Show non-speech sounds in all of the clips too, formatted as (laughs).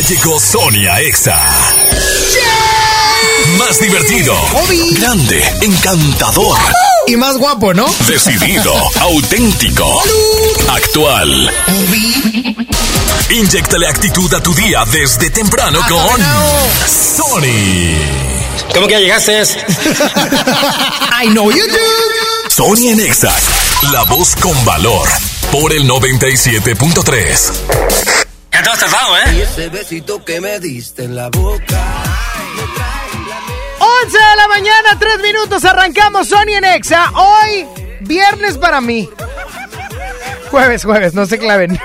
Ya llegó Sonia Exa. Más divertido, grande, encantador y más guapo, ¿no? Decidido, (laughs) auténtico, actual. Inyectale actitud a tu día desde temprano con Sony. ¿Cómo que ya llegaste? I know you do. Sony en Exa, la voz con valor, por el 97.3. Ya te has tardado, ¿eh? Y ese besito que me diste en la boca. 11 de la mañana, 3 minutos, arrancamos Sony en Exa. Hoy, viernes para mí. Jueves, jueves, no se claven.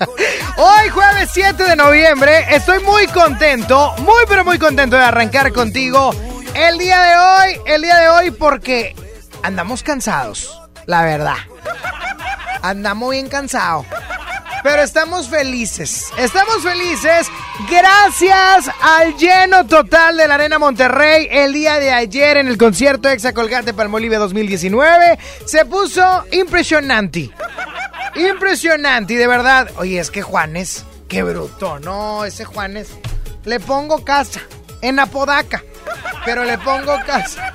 (laughs) Hoy, jueves 7 de noviembre, estoy muy contento, muy pero muy contento de arrancar contigo el día de hoy, el día de hoy porque andamos cansados, la verdad. Andamos bien cansados. Pero estamos felices. Estamos felices gracias al lleno total de la Arena Monterrey el día de ayer en el concierto Exa Colgate Palmolive 2019. Se puso impresionante. Impresionante, de verdad. Oye, es que Juanes, qué bruto. No, ese Juanes. Le pongo casa en Apodaca, pero le pongo casa.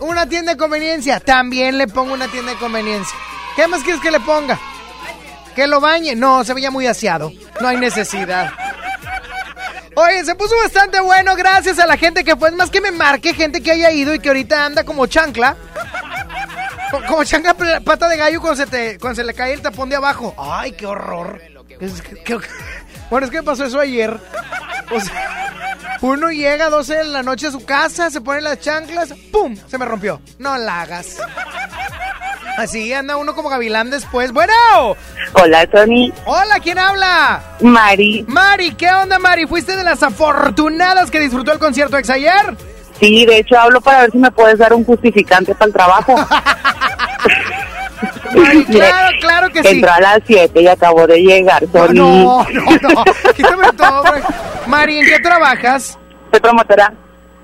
Una tienda de conveniencia, también le pongo una tienda de conveniencia. ¿Qué más quieres que le ponga? Que lo bañe. No, se veía muy aseado. No hay necesidad. Oye, se puso bastante bueno gracias a la gente que fue. más que me marque gente que haya ido y que ahorita anda como chancla. Como chancla pata de gallo cuando se, le cae el tapón de abajo. Ay, qué horror. (laughs) bueno, es que pasó eso ayer. Uno llega a 12 de la noche a su casa, se pone las chanclas, ¡pum! Se me rompió. No la hagas. (laughs) Así anda uno como gavilán después. Bueno. Hola, Tony. Hola, ¿quién habla? Mari. Mari, ¿qué onda, Mari? ¿Fuiste de las afortunadas que disfrutó el concierto ex ayer? Sí, de hecho hablo para ver si me puedes dar un justificante para el trabajo. (laughs) (laughs) Mari, claro, claro que sí. Entró a las 7 y acabó de llegar, Tony. No, no, no. Quítame todo, Mari, ¿en qué trabajas? Soy promotora.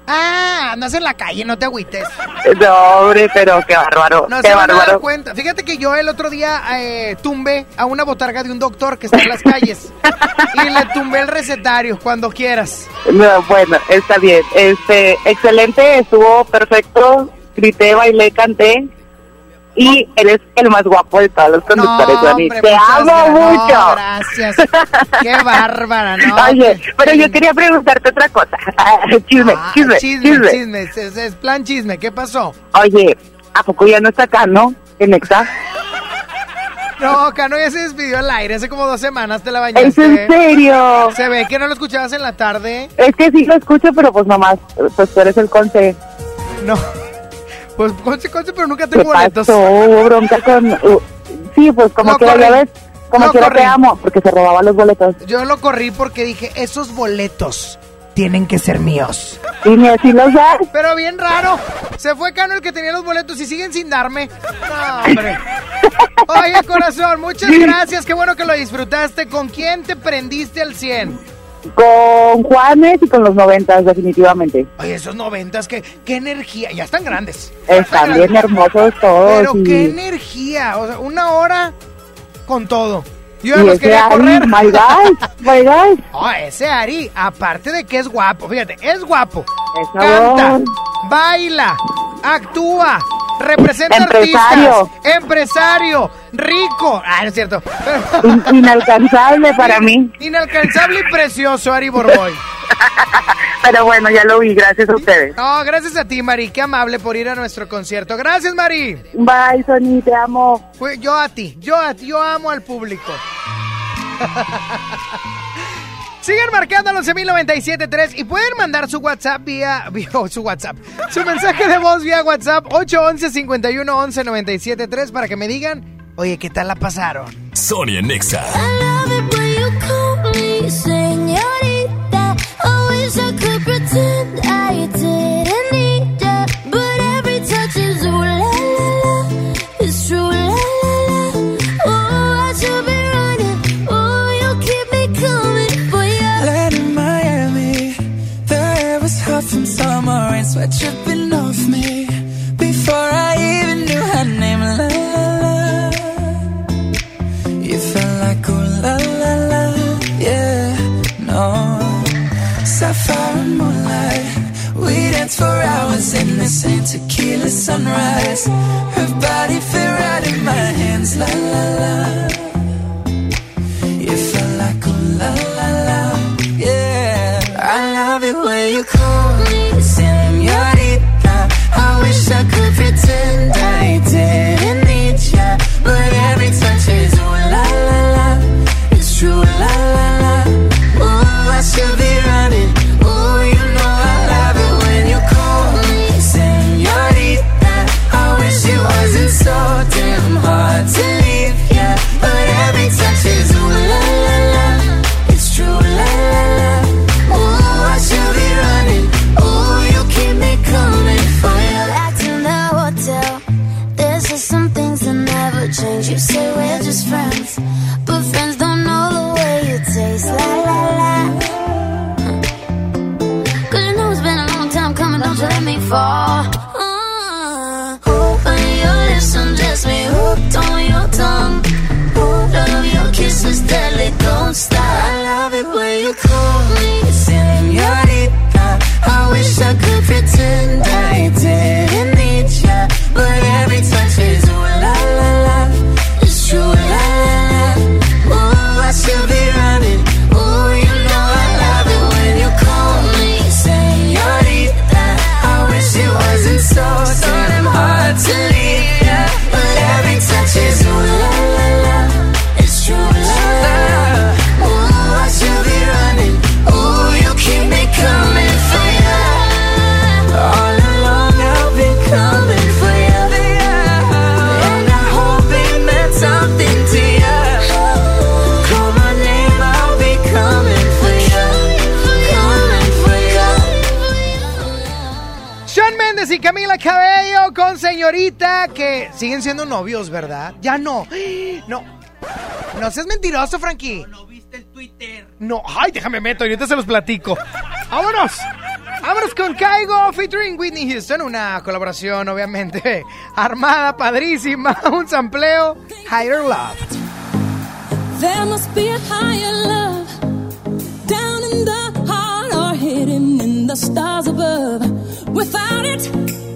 Ah, andas en la calle, no te agüites. (laughs) No, hombre, pero qué bárbaro. No qué se bárbaro. van a dar cuenta. Fíjate que yo el otro día eh, tumbé a una botarga de un doctor que está en las calles. (laughs) y le tumbé el recetario cuando quieras. No, bueno, está bien. Este, excelente, estuvo perfecto. Grité, bailé, canté. Y eres el más guapo de todos los conductores, no, Dani. hombre, Te amo gracias. mucho. No, gracias. Qué bárbara, ¿no? (laughs) Oye, pero yo quería preguntarte otra cosa. (laughs) chisme, Ah, chisme, chisme, chisme, chisme. Es, plan chisme. ¿Qué pasó? Oye, ¿a poco ya no está acá, no? En Exa. (laughs) No, Cano ya se despidió al aire hace como dos semanas, te la bañaste. ¿Es en serio? Se ve que no lo escuchabas en la tarde. Es que sí lo escucho, pero pues nomás, pues tú eres el conce. No. Pues conce, conce, pero nunca ¿Qué tengo boletos. pasó? Hubo bronca con... uh, sí, pues como No que corrí. ya ves, como No que te amo, porque se robaban los boletos. Yo lo corrí porque dije, esos boletos tienen que ser míos. Y ni así los das. Pero bien raro. Se fue Cano el que tenía los boletos y siguen sin darme. No, hombre. (laughs) Oye, corazón, muchas gracias. Qué bueno que lo disfrutaste. ¿Con quién te prendiste al 100? Con Juanes y con los noventas, definitivamente. Oye, esos noventas, qué, qué energía. Ya están grandes. Están bien hermosos todos. Pero y, qué energía. O sea, una hora con todo. Yo y los quería Ari, correr. my (laughs) guy, my guy. Oh, ese Ari, aparte de que es guapo, fíjate, es guapo. Es Canta, sabor. baila, actúa, representa Empresario. artistas, empresario, rico. Ah, no es cierto. In- inalcanzable para mí. (laughs) Inalcanzable y precioso, Ari Borboy. (laughs) Pero bueno, ya lo vi, gracias a ustedes. No, gracias a ti, Mari. Qué amable por ir a nuestro concierto. Gracias, Mari. Bye, Sony, te amo. Yo a ti, yo a ti, yo amo al público. (laughs) Sigan marcando al 11.097.3 y pueden mandar su WhatsApp vía, (laughs) vía oh, su WhatsApp, su mensaje de voz vía WhatsApp 811 51 11 973 para que me digan, oye, ¿qué tal la pasaron? Sonia Nexa. I love it when you call me señorita. I wish I could pretend I didn't tripping off me before I even knew her name. La la la, you felt like oh la la la, yeah, no. Sapphire and moonlight, we danced for hours in the same tequila sunrise. Her body fit right in my hands. La la la, you felt like oh la la la, yeah. I love it when you call me. señorita que siguen siendo novios, ¿verdad? Ya no. (gasps) No. No seas mentiroso, Frankie. No, no viste el Twitter. No, ay, déjame meto, ahorita se los platico. ¡Vámonos! Vámonos con Caigo featuring Whitney Houston, una colaboración obviamente (laughs) armada, padrísima, (laughs) un sampleo, Higher Love. There must be a higher love down in the heart or hidden in the stars above. Without it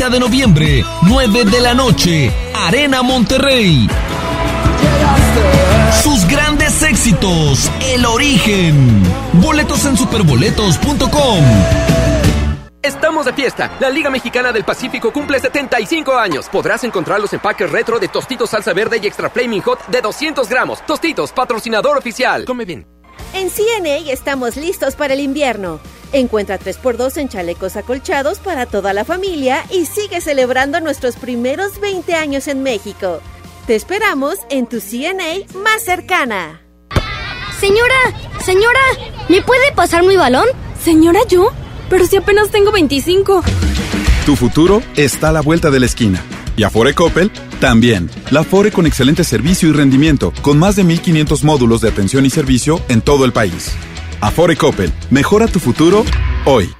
30 de noviembre, 9 de la noche, Arena Monterrey. Sus grandes éxitos, El Origen. Boletos en superboletos.com. Estamos de fiesta. La Liga Mexicana del Pacífico cumple 75 años. Podrás encontrar los empaques retro de Tostitos Salsa Verde y Extra Flaming Hot de 200 gramos. Tostitos, patrocinador oficial. Come bien. En CNA estamos listos para el invierno. Encuentra 3x2 en chalecos acolchados para toda la familia y sigue celebrando nuestros primeros 20 años en México. Te esperamos en tu CNA más cercana. Señora, señora, ¿me puede pasar mi balón? Señora, ¿yo? Pero si apenas tengo 25. Tu futuro está a la vuelta de la esquina. Y Afore Coppel también. La Afore con excelente servicio y rendimiento, con más de 1500 módulos de atención y servicio en todo el país. Afore Coppel, mejora tu futuro hoy.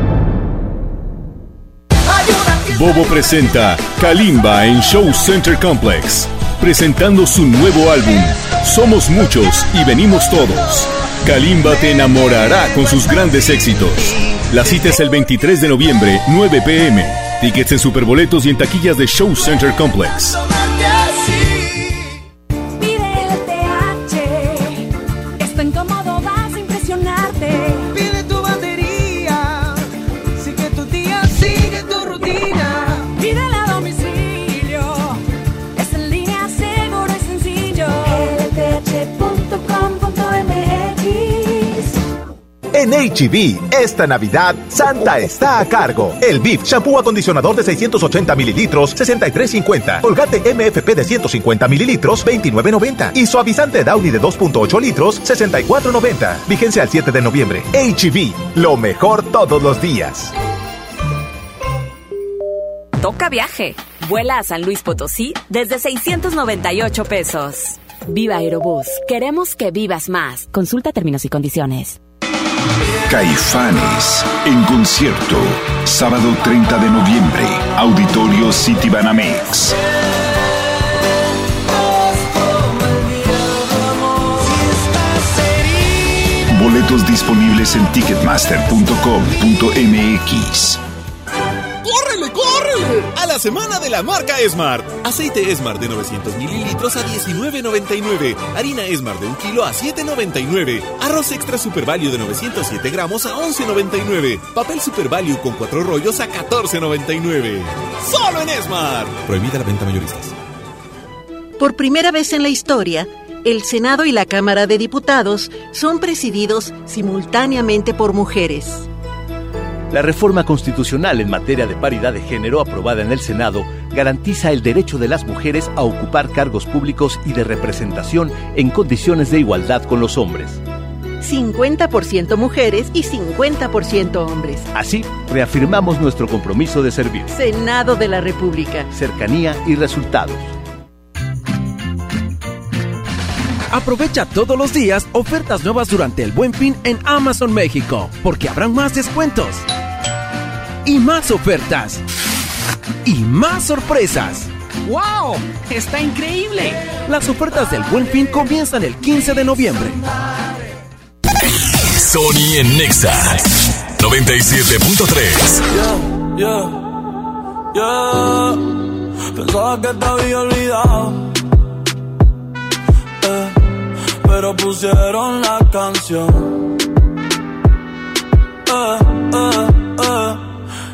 Bobo presenta Kalimba en Show Center Complex, presentando su nuevo álbum, Somos Muchos y Venimos Todos. Kalimba te enamorará con sus grandes éxitos. La cita es el 23 de noviembre, 9 pm. Tickets en Superboletos y en taquillas de Show Center Complex. En HB, esta Navidad, Santa está a cargo. El BIF, shampoo acondicionador de 680 mililitros, 63.50. Colgate MFP de 150 mililitros, 29.90. Y suavizante Downy de 2.8 litros, 64.90. Vigencia al 7 de noviembre. HB, lo mejor todos los días. Toca viaje. Vuela a San Luis Potosí desde 698 pesos. Viva Aerobús. Queremos que vivas más. Consulta términos y condiciones. Caifanes en concierto. Sábado 30 de noviembre. Auditorio City Banamex. Boletos disponibles en ticketmaster.com.mx. A la semana de la marca Esmart. Aceite Esmart de 900 mililitros a 19.99. Harina Esmart de 1 kilo a 7.99. Arroz extra Super Value de 907 gramos a 11.99. Papel Super Value con 4 rollos a 14.99. ¡Solo en Esmart! Prohibida la venta mayoristas. Por primera vez en la historia, el Senado y la Cámara de Diputados son presididos simultáneamente por mujeres. La reforma constitucional en materia de paridad de género aprobada en el Senado garantiza el derecho de las mujeres a ocupar cargos públicos y de representación en condiciones de igualdad con los hombres. 50% mujeres y 50% hombres. Así, reafirmamos nuestro compromiso de servir. Senado de la República. Cercanía y resultados. Aprovecha todos los días ofertas nuevas durante el Buen Fin en Amazon México, porque habrán más descuentos y más ofertas y más sorpresas. ¡Wow! ¡Está increíble! Las ofertas del Buen Fin comienzan el 15 de noviembre. Sony en Nexa 97.3. Yeah, yeah. Pensaba que te había olvidado. Eh, pero pusieron la canción. Eh, eh,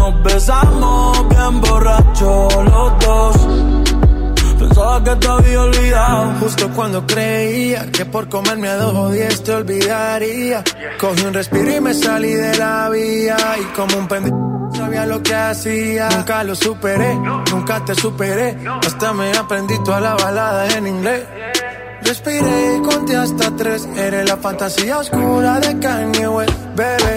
nos besamos bien borrachos los dos. Pensaba que te había olvidado. Justo cuando creía que por comerme a dos diez te olvidaría. Cogí un respiro y me salí de la vía. Y como un pendiente sabía lo que hacía. Nunca lo superé, nunca te superé. Hasta me aprendí toda la balada en inglés. Respiré y conté hasta tres. Eres la fantasía oscura de Kanye West, bebé.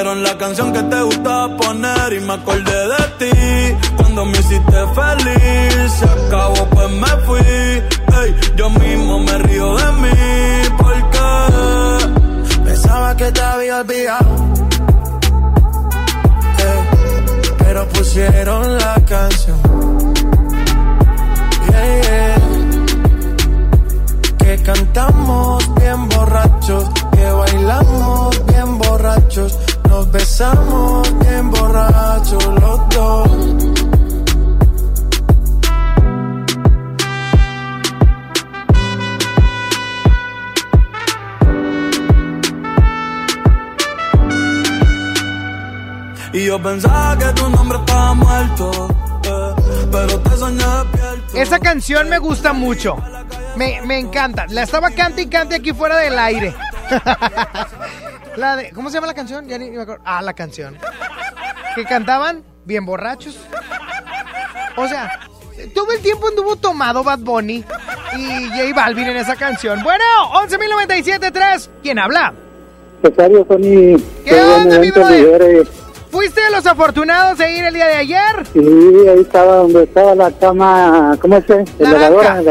pusieron la canción que te gustaba poner y me acordé de ti cuando me hiciste feliz. Se acabó, pues me fui. Ey, yo mismo me río de mí porque pensaba que te había olvidado. Ey, pero pusieron la canción. Cantamos bien borrachos, que bailamos bien borrachos, nos besamos bien borrachos los dos. Y yo pensaba que tu nombre estaba muerto, eh, pero te soñé despierto. Esa canción me gusta mucho. Me, me encanta. La estaba cante y cante aquí fuera del aire. (laughs) la de, ¿Cómo se llama la canción? Ya ni, ni me acuerdo. Ah, la canción. Que cantaban bien borrachos. O sea, todo el tiempo anduvo tomado Bad Bunny y J Balvin en esa canción. Bueno, 11.097.3. ¿Quién habla? Rosario, Tony. ¿Qué onda, mi brother? ¿Fuiste de los afortunados de ir el día de ayer? Sí, ahí estaba donde estaba la cama, ¿cómo? La heladora,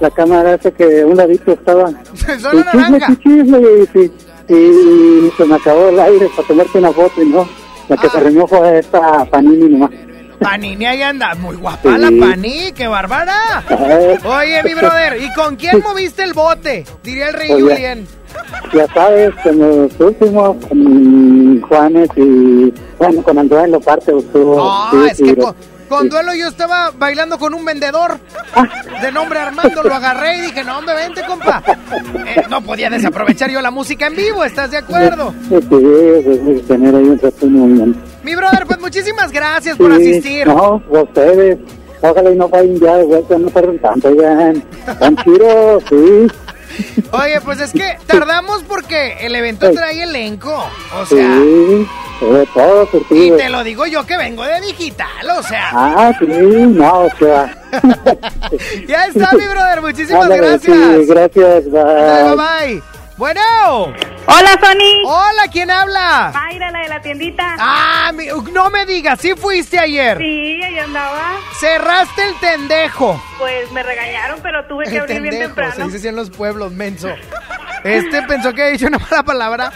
la, la cámara esa que un ladito estaba. (laughs) Chisme, naranja. chisme, y, y- y se me acabó el aire para tomarte una foto y no. La Ah. que se reunió fue esta Panini nomás. Panini ahí anda. Muy guapa la Sí. Pani, qué bárbara. Oye, mi brother, ¿y con quién moviste el bote? Diría el rey Oye. Julien. Ya sabes, con los últimos, con Juanes y, bueno, con Andrés lo parte estuvo. No, sí, es que con, con duelo yo estaba bailando con un vendedor de nombre Armando, lo agarré y dije, no, hombre, vente, compa. Eh, no podía desaprovechar yo la música en vivo, ¿estás de acuerdo? Tener ahí un. Mi brother, pues muchísimas gracias por Sí, asistir. No, ustedes. Ojalá y no vayan ya de vuelta, no tarden tanto, ya. Tan chidos, sí. Oye, pues es que tardamos porque el evento trae elenco. O sea, Sí, sobre todo, y te lo digo yo que vengo de digital, o sea. Ah, sí, no, o sea. (laughs) Ya está, mi brother, (laughs) muchísimas Ándale, gracias. Sí, gracias, Bye, bye. bye. Bueno. Hola, Sony. Hola, ¿quién habla? Mayra, la de la tiendita. Ah, mi- no me digas, ¿sí fuiste ayer? Sí, ahí andaba. Cerraste el tendejo. Pues me regañaron, pero tuve que El abrir bien tendejo, se temprano. dice así en los pueblos, menso. Este pensó que había dicho una mala palabra.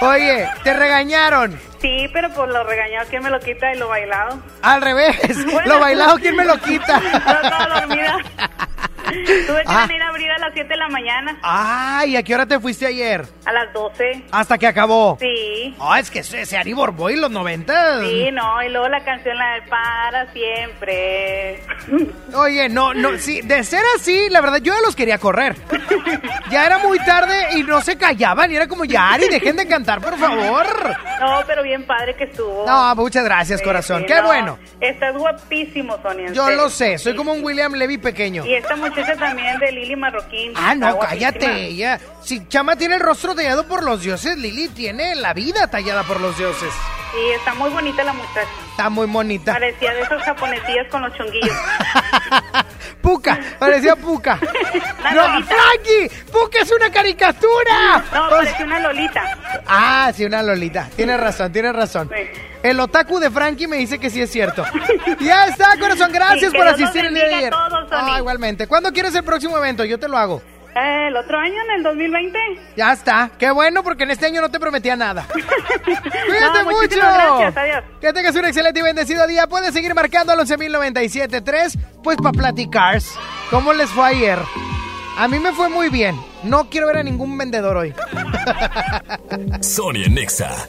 Oye, te regañaron. Sí, pero por lo regañado, ¿quién me lo quita y lo bailado? Al revés. (laughs) Bueno. Lo bailado, ¿quién me lo quita? (laughs) No estaba dormida. (laughs) (laughs) Tuve que Ah. venir a abrir a las 7 de la mañana. Ay, ¿a qué hora te fuiste ayer? A las 12. Hasta que acabó. Sí. Ah, es que ese, Ari Borboy, los 90. Sí, no, y luego la canción la para siempre. (laughs) Oye, no, no, sí, de ser así, la verdad, yo ya los quería correr. (laughs) Ya era muy tarde y no se callaban y era como, ya, Ari, dejen de cantar, por favor. No, pero bien padre que estuvo. No, muchas gracias, corazón. Sí, Qué no, bueno. Estás guapísimo, Sonia. Yo serio. lo sé, soy como un William Levy pequeño. Y esta muchacha también de Lili Marroquín. Ah, no, cállate, ella. Si Chama tiene el rostro tallado por los dioses, Lili tiene la vida tallada por los dioses. Sí, está muy bonita la muchacha. Está muy bonita. Parecía de esos japonesillas con los chonguillos. (laughs) Puca, parecía Puca. (laughs) ¡No, Lolita. Frankie! ¡Puca es una caricatura! No, parecía una Lolita. Ah, sí, una Lolita. Tienes razón, tienes razón. El otaku de Frankie me dice que sí es cierto. (laughs) ya está, corazón. Gracias Sí, por asistir el día de ayer. a todos. Ah, igualmente. ¿Cuándo quieres el próximo evento? Yo te lo hago. Eh, ¿El otro año, en el 2020? Ya está. Qué bueno, porque en este año no te prometía nada. (laughs) Cuídate No, mucho. gracias, adiós. Que tengas un excelente y bendecido día. Puedes seguir marcando al 11.097.3, pues para platicar. ¿Cómo les fue ayer? A mí me fue muy bien. No quiero ver a ningún vendedor hoy. (laughs) Sonia Nexa.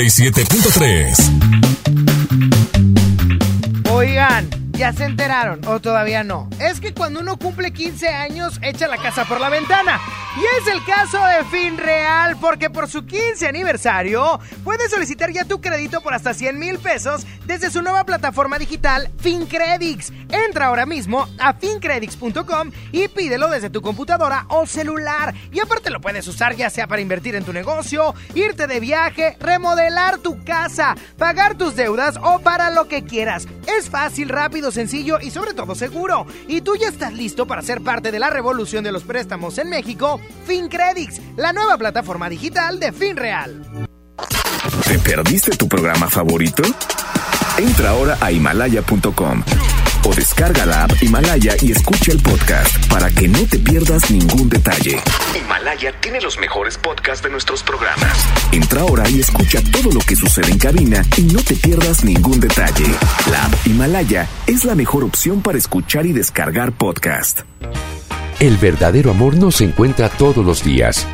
97.3. Oigan, ¿ya se enteraron o todavía no? Es que cuando uno cumple 15 años, echa la casa por la ventana. Y es el caso de FinReal, porque por su 15 aniversario puedes solicitar ya tu crédito por hasta 100 mil pesos desde su nueva plataforma digital FinCredits. Entra ahora mismo a fincredits.com y pídelo desde tu computadora o celular. Y aparte lo puedes usar ya sea para invertir en tu negocio, irte de viaje, remodelar tu casa, pagar tus deudas o para lo que quieras. Es fácil, rápido, sencillo y sobre todo seguro. Y tú ya estás listo para ser parte de la revolución de los préstamos en México. FinCredits, la nueva plataforma digital de FinReal. ¿Te perdiste tu programa favorito? Entra ahora a himalaya.com o descarga la app Himalaya y escucha el podcast para que no te pierdas ningún detalle. Himalaya tiene los mejores podcasts de nuestros programas. Entra ahora y escucha todo lo que sucede en cabina y no te pierdas ningún detalle. La app Himalaya es la mejor opción para escuchar y descargar podcast. El verdadero amor no se encuentra todos los días.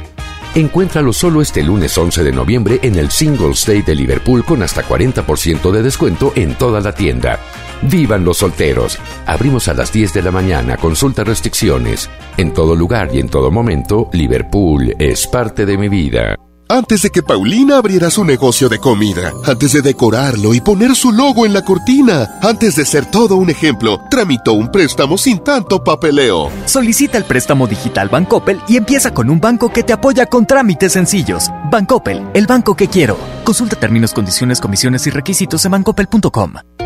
Encuéntralo solo este lunes 11 de noviembre en el Singles Day de Liverpool con hasta 40% de descuento en toda la tienda. ¡Vivan los solteros! Abrimos a las 10 de la mañana, consulta restricciones. En todo lugar y en todo momento, Liverpool es parte de mi vida. Antes de que Paulina abriera su negocio de comida, antes de decorarlo y poner su logo en la cortina, antes de ser todo un ejemplo, tramitó un préstamo sin tanto papeleo. Solicita el préstamo digital Bancoppel y empieza con un banco que te apoya con trámites sencillos. Bancoppel, el banco que quiero. Consulta términos, condiciones, comisiones y requisitos en bancoppel.com.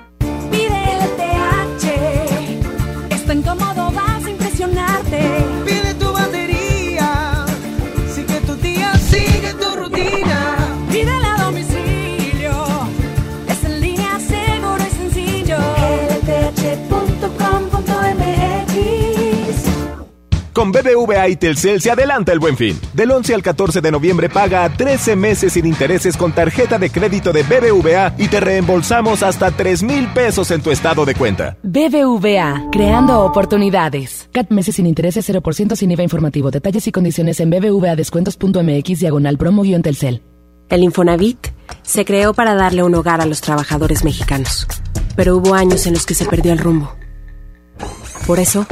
Con BBVA y Telcel se adelanta el buen fin. Del 11 al 14 de noviembre paga a 13 meses sin intereses con tarjeta de crédito de BBVA y te reembolsamos hasta 3 mil pesos en tu estado de cuenta. BBVA, creando oportunidades. CAT meses sin intereses 0% sin IVA informativo. Detalles y condiciones en bbvadescuentos.mx diagonal promo-telcel. El Infonavit se creó para darle un hogar a los trabajadores mexicanos, pero hubo años en los que se perdió el rumbo. Por eso,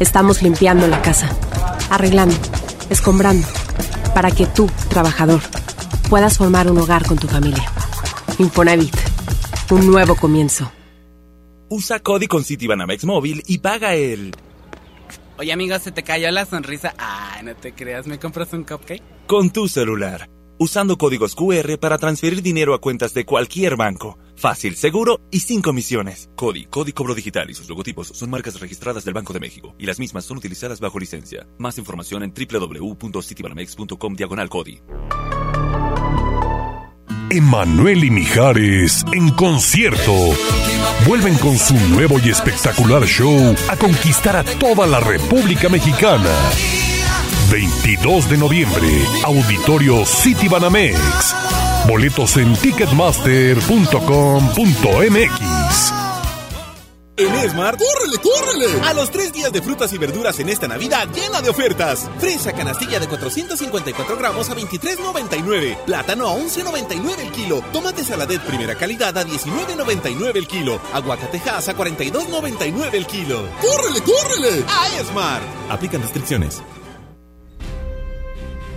estamos limpiando la casa, arreglando, escombrando, para que tú, trabajador, puedas formar un hogar con tu familia. Infonavit, un nuevo comienzo. Usa Cody con Citibanamex móvil y paga el... Oye, amigo, se te cayó la sonrisa. Ay, no te creas, ¿me compras un cupcake? con tu celular. Usando códigos QR para transferir dinero a cuentas de cualquier banco. Fácil, seguro y sin comisiones. Cody, Cody Cobro Digital y sus logotipos son marcas registradas del Banco de México y las mismas son utilizadas bajo licencia. Más información en www.citibanamex.com diagonal Cody. Emanuel y Mijares en concierto. Vuelven con su nuevo y espectacular show a conquistar a toda la República Mexicana. 22 de noviembre, Auditorio City Banamex. Boletos en ticketmaster.com.mx. En Esmart, ¡córrele, córrele! A los tres días de frutas y verduras en esta Navidad llena de ofertas. Fresa canastilla de 454 gramos a 23,99. Plátano a 11,99 el kilo. Tomate saladet primera calidad a 19,99 el kilo. Aguacatejas a 42,99 el kilo. ¡Córrele, córrele! A Esmart. Aplican restricciones.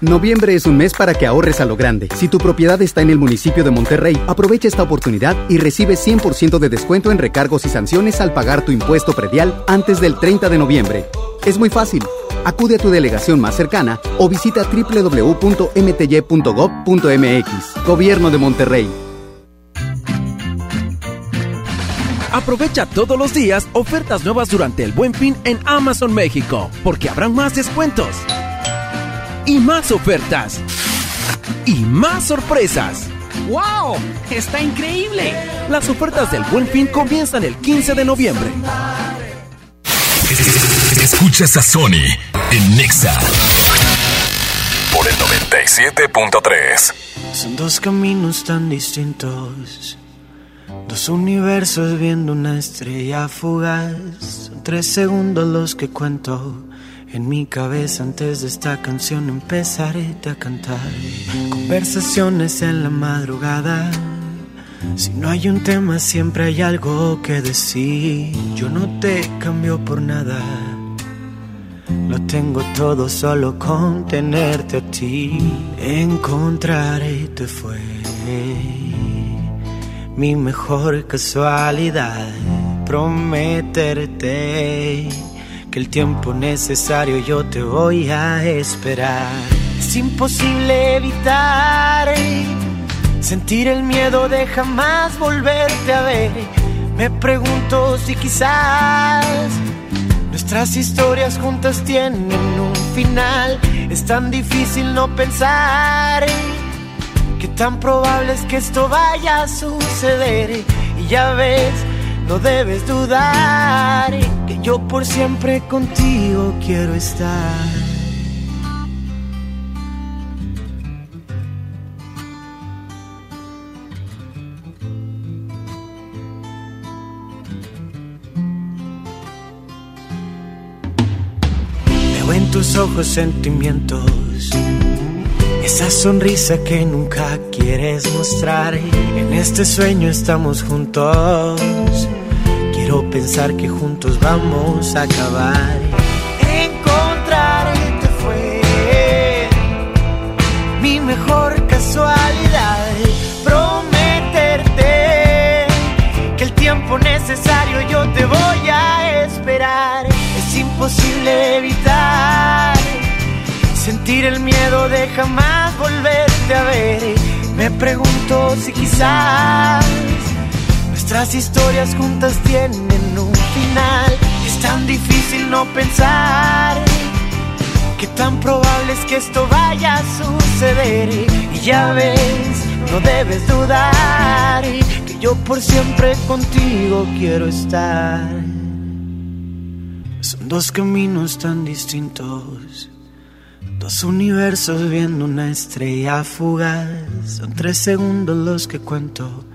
Noviembre es un mes para que ahorres a lo grande. Si tu propiedad está en el municipio de Monterrey, aprovecha esta oportunidad y recibe 100% de descuento en recargos y sanciones al pagar tu impuesto predial antes del 30 de noviembre. Es muy fácil. Acude a tu delegación más cercana o visita www.mty.gov.mx. Gobierno de Monterrey. Aprovecha todos los días ofertas nuevas durante el Buen Fin en Amazon México, porque habrán más descuentos. Y más ofertas. Y más sorpresas. ¡Wow! ¡Está increíble! Las ofertas del Buen Fin comienzan el 15 de noviembre. Escuchas a Sony en Nexa por el 97.3. Son dos caminos tan distintos, dos universos viendo una estrella fugaz. Son tres segundos los que cuento en mi cabeza antes de esta canción empezaré a cantar. Conversaciones en la madrugada. Si no hay un tema siempre hay algo que decir. Yo no te cambio por nada. Lo tengo todo solo con tenerte a ti. Encontrarte fue mi mejor casualidad. Prometerte el tiempo necesario yo te voy a esperar. Es imposible evitar sentir el miedo de jamás volverte a ver. Me pregunto si quizás Nuestras historias juntas tienen un final. Es tan difícil no pensar que tan probable es que esto vaya a suceder. Y ya ves, no debes dudar que yo por siempre contigo quiero estar. Veo en tus ojos sentimientos. Esa sonrisa que nunca quieres mostrar. En este sueño estamos juntos. Quiero pensar que juntos vamos a acabar. Encontrarte fue mi mejor casualidad. Prometerte que el tiempo necesario yo te voy a esperar. Es imposible evitar sentir el miedo de jamás volverte a ver. Me pregunto si quizás nuestras historias juntas tienen un final. Es tan difícil no pensar que tan probable es que esto vaya a suceder. Y ya ves, no debes dudar que yo por siempre contigo quiero estar. Son dos caminos tan distintos. Dos universos viendo una estrella fugaz. Son tres segundos los que cuento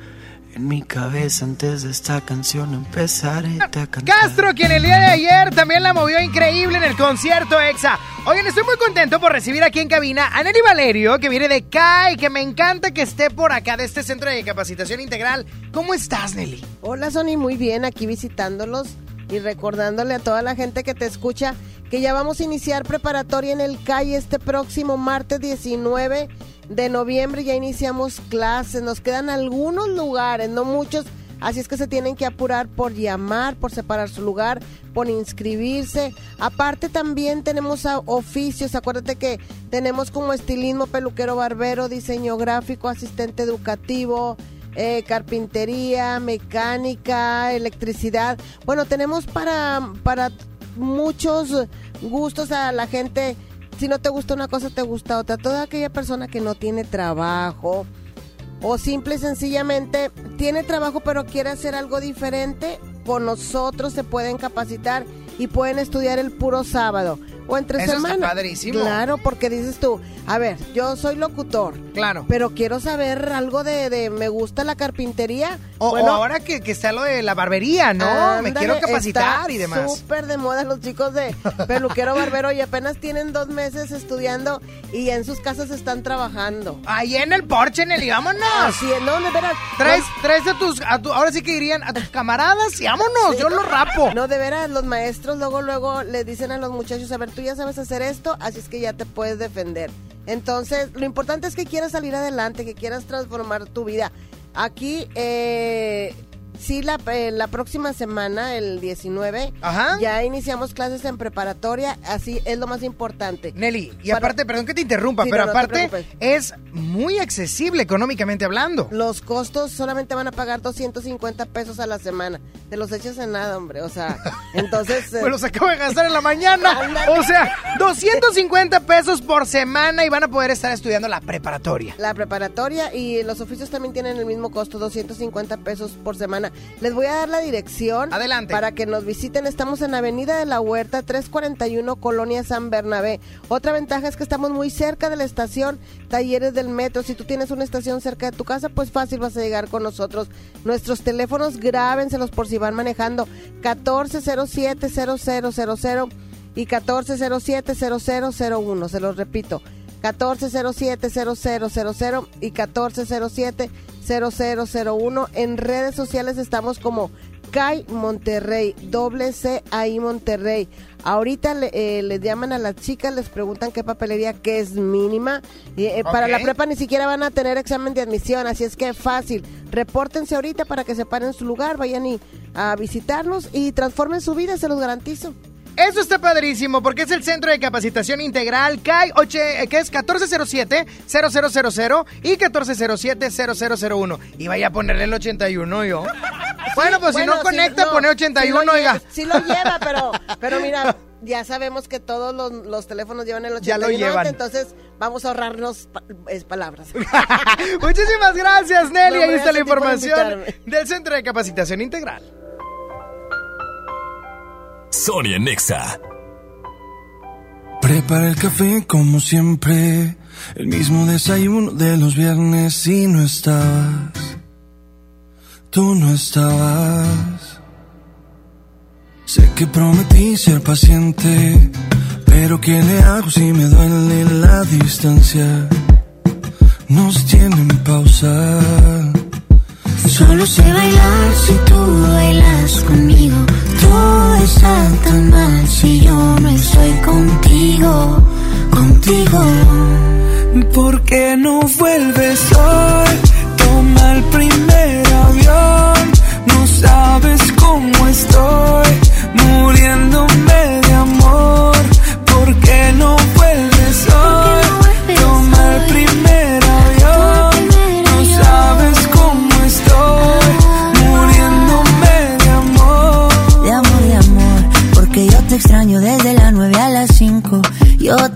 en mi cabeza antes de esta canción empezaré a cantar. Castro, quien el día de ayer también la movió increíble en el concierto EXA. Oigan, estoy muy contento por recibir aquí en cabina a Nelly Valerio, que viene de CAI, que me encanta que esté por acá de este centro de capacitación integral. ¿Cómo estás, Nelly? Hola, Sony, muy bien, aquí visitándolos y recordándole a toda la gente que te escucha que ya vamos a iniciar preparatoria en el CAI este próximo martes 19 de noviembre. Ya iniciamos clases, nos quedan algunos lugares, no muchos. Así es que se tienen que apurar por llamar, por separar su lugar, por inscribirse. Aparte también tenemos oficios. Acuérdate que tenemos como estilismo, peluquero, barbero, diseño gráfico, asistente educativo, eh, carpintería, mecánica, electricidad. Bueno, tenemos para, para muchos gustos a la gente. Si no te gusta una cosa, te gusta otra. Toda aquella persona que no tiene trabajo o simple y sencillamente tiene trabajo pero quiere hacer algo diferente, con nosotros se pueden capacitar y pueden estudiar el puro sábado o entre Eso está semana. padrísimo. Claro, porque dices tú, a ver, yo soy locutor. Claro. Pero quiero saber algo de, de me gusta la carpintería. O, o Bueno, ahora que, que está lo de la barbería, ¿no? Me quiero capacitar está y demás. Súper de moda los chicos de peluquero (laughs) barbero y apenas tienen dos meses estudiando y en sus casas están trabajando. Ahí en el porche, Nelly, vámonos. Así es, no, de veras. Traes, traes a tus, a tu- ahora sí que dirían, a tus camaradas y vámonos, yo los rapo. No, de veras, los maestros luego, luego le dicen a los muchachos, a ver, tú ya sabes hacer esto, así es que ya te puedes defender. Entonces, lo importante es que quieras salir adelante, que quieras transformar tu vida. Aquí, eh, sí, la, eh, la próxima semana, el 19, ya iniciamos clases en preparatoria, así es lo más importante. Nelly, y aparte, perdón que te interrumpa, Sí, pero no, aparte es muy accesible económicamente hablando. Los costos solamente van a pagar 250 pesos a la semana. Te los echas en nada, hombre. O sea, (laughs) entonces... Pues los acabo de gastar en la mañana. (laughs) O sea, 250 pesos por semana y van a poder estar estudiando la preparatoria. La preparatoria y los oficios también tienen el mismo costo, 250 pesos por semana. Les voy a dar la dirección. Adelante. Para que nos visiten. Estamos en Avenida de la Huerta, 341, Colonia San Bernabé. Otra ventaja es que estamos muy cerca de la estación Talleres del Metro. Si tú tienes una estación cerca de tu casa, pues fácil vas a llegar con nosotros. Nuestros teléfonos, grábenselos por si van manejando. 1407-0000 y 1407-0001. Se los repito. 1407-0000 y 1407-0001. En redes sociales estamos como CAI Monterrey, doble C ahí Monterrey. Ahorita le- eh, les llaman a las chicas, les preguntan qué papelería, que es mínima. Y, eh, Para la prepa ni siquiera van a tener examen de admisión, así es que fácil. Repórtense ahorita para que se paren en su lugar, vayan y, a visitarnos y transformen su vida, se los garantizo. Eso está padrísimo porque es el Centro de Capacitación Integral CAI, eh, que es 1407-0000 y 1407-0001. Y vaya a ponerle el 81 yo. (laughs) Bueno, pues si no conecta, no, pone sí 81, lo oiga. lleva- Sí lo lleva, pero, (laughs) pero mira, ya sabemos que todos los, los teléfonos llevan el 81. Ya lo llevan. Entonces vamos a ahorrarnos pa- es, palabras. (laughs) Muchísimas gracias, Nelly. No, Ahí está la información del Centro de Capacitación Integral. Sonia Nexa. Prepara el café como siempre, el mismo desayuno de los viernes y no estabas. Tú no estabas. Sé que prometí ser paciente, pero ¿qué le hago si me duele la distancia? Nos tienen pausa. Solo sé bailar si tú bailas conmigo. Todo está tan mal si yo no estoy contigo, contigo. ¿Por qué no vuelves hoy? Toma el primer avión. No sabes cómo estoy, muriéndome de amor. ¿Por qué no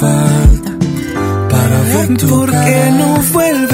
falta para ver tu ¿Por qué no vuelves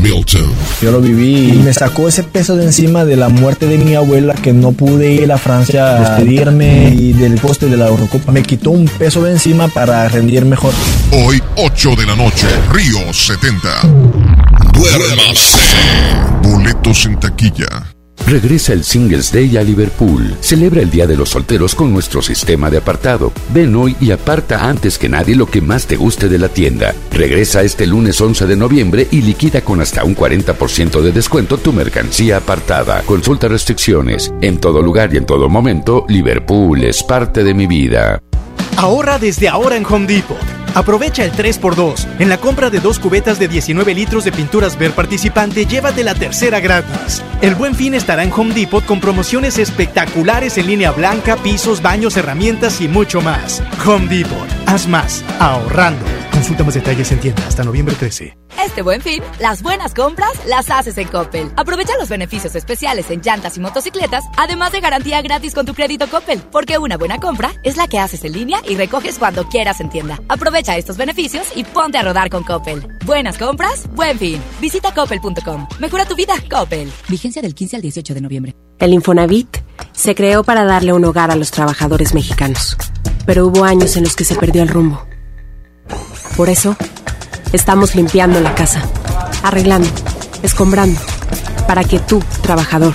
Milton. Yo lo viví y me sacó ese peso de encima de la muerte de mi abuela que no pude ir a Francia a despedirme y del poste de la Eurocopa. Me quitó un peso de encima para rendir mejor. Hoy, 8 de la noche, Río 70. Duérmase. Boletos en taquilla. Regresa el Singles Day a Liverpool. Celebra el Día de los Solteros con nuestro sistema de apartado. Ven hoy y aparta antes que nadie lo que más te guste de la tienda. Regresa este lunes 11 de noviembre y liquida con hasta un 40% de descuento tu mercancía apartada. Consulta restricciones. En todo lugar y en todo momento, Liverpool es parte de mi vida. Ahorra desde ahora en Home Depot. Aprovecha el 3x2. En la compra de dos cubetas de 19 litros de pinturas Ver participante, llévate la tercera gratis. El buen fin estará en Home Depot con promociones espectaculares en línea blanca, pisos, baños, herramientas y mucho más. Home Depot. Haz más. Ahorrando. Consulta más detalles en tienda hasta noviembre 13. Este buen fin, las buenas compras las haces en Coppel. Aprovecha los beneficios especiales en llantas y motocicletas, además de garantía gratis con tu crédito Coppel, porque una buena compra es la que haces en línea y recoges cuando quieras en tienda. Aprovecha estos beneficios y ponte a rodar con Coppel. Buenas compras, buen fin. Visita coppel.com. Mejora tu vida, Coppel. Vigencia del 15 al 18 de noviembre. El Infonavit se creó para darle un hogar a los trabajadores mexicanos, pero hubo años en los que se perdió el rumbo. Por eso, estamos limpiando la casa, arreglando, escombrando, para que tú, trabajador,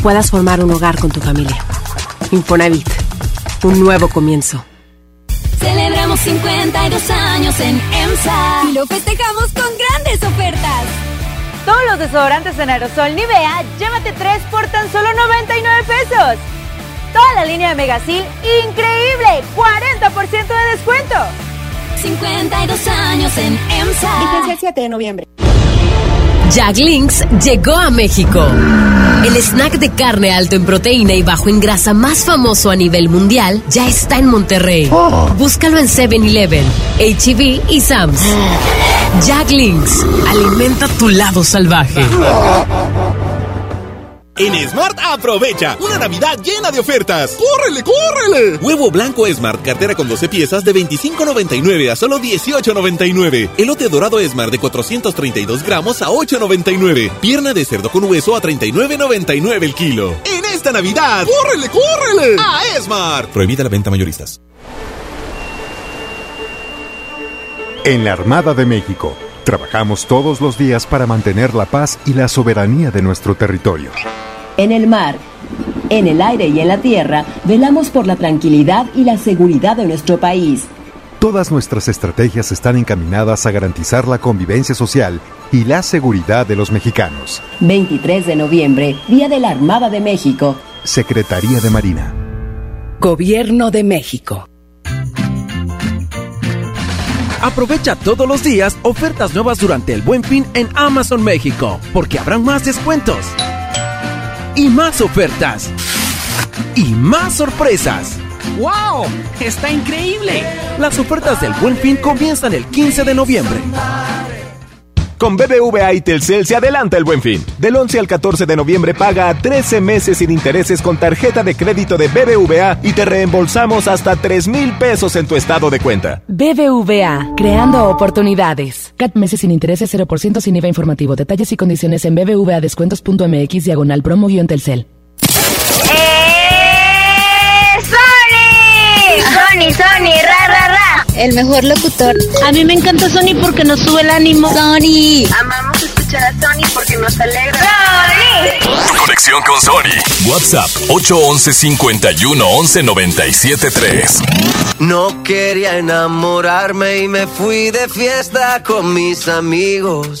puedas formar un hogar con tu familia. Infonavit, un nuevo comienzo. Celebramos 52 años en EMSA y lo festejamos con grandes ofertas. Todos los desodorantes en aerosol Nivea, llévate 3 por tan solo 99 pesos. Toda la línea de Megasil, increíble, 40% de descuento. 52 años en EMSA. Vigencia el 7 de noviembre. Jack Links llegó a México. El snack de carne alto en proteína y bajo en grasa más famoso a nivel mundial ya está en Monterrey. Búscalo en 7-Eleven, HEB y Sam's. Jack Links, alimenta tu lado salvaje. (laughs) En Smart aprovecha una Navidad llena de ofertas. ¡Córrele, córrele! Huevo blanco Smart, cartera con 12 piezas de 25.99 a solo 18.99. Elote dorado Smart de 432 gramos a 8.99. Pierna de cerdo con hueso a 39.99 el kilo. En esta Navidad, ¡córrele, córrele! A Smart. Prohibida la venta mayoristas. En la Armada de México, trabajamos todos los días para mantener la paz y la soberanía de nuestro territorio. En el mar, en el aire y en la tierra, velamos por la tranquilidad y la seguridad de nuestro país. Todas nuestras estrategias están encaminadas a garantizar la convivencia social y la seguridad de los mexicanos. 23 de noviembre, Día de la Armada de México. Secretaría de Marina. Gobierno de México. Aprovecha todos los días ofertas nuevas durante el Buen Fin en Amazon México, porque habrán más descuentos y más ofertas y más sorpresas. ¡Wow! ¡Está increíble! Las ofertas del Buen Fin comienzan el 15 de noviembre. Con BBVA y Telcel se adelanta el buen fin. Del 11 al 14 de noviembre paga a 13 meses sin intereses con tarjeta de crédito de BBVA y te reembolsamos hasta 3 mil pesos en tu estado de cuenta. BBVA, creando oportunidades. CAT meses sin intereses 0% sin IVA informativo. Detalles y condiciones en bbvadescuentos.mx diagonal promo-telcel. El mejor locutor. A mí me encanta Sony porque nos sube el ánimo. Sony. Amamos escuchar a Sony porque nos alegra. Sony. Conexión con Sony. WhatsApp 811 51 11 97 3. No quería enamorarme y me fui de fiesta con mis amigos.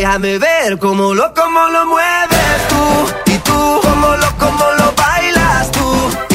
Déjame ver cómo lo, cómo lo mueves tú. Y tú, cómo lo, cómo lo bailas tú.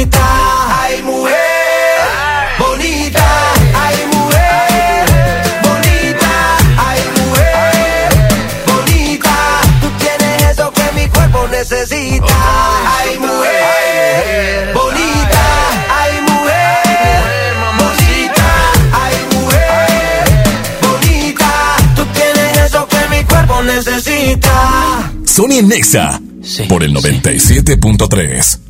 Necesita. Ay, mujer, bonita. Ay, mujer, bonita. Ay, mujer, bonita. Tú tienes eso que mi cuerpo necesita. Ay, mujer, bonita. Ay, mujer, bonita. Ay, mujer, bonita. Tú tienes eso que mi cuerpo necesita. Sony Nexa por el 97.3. Yo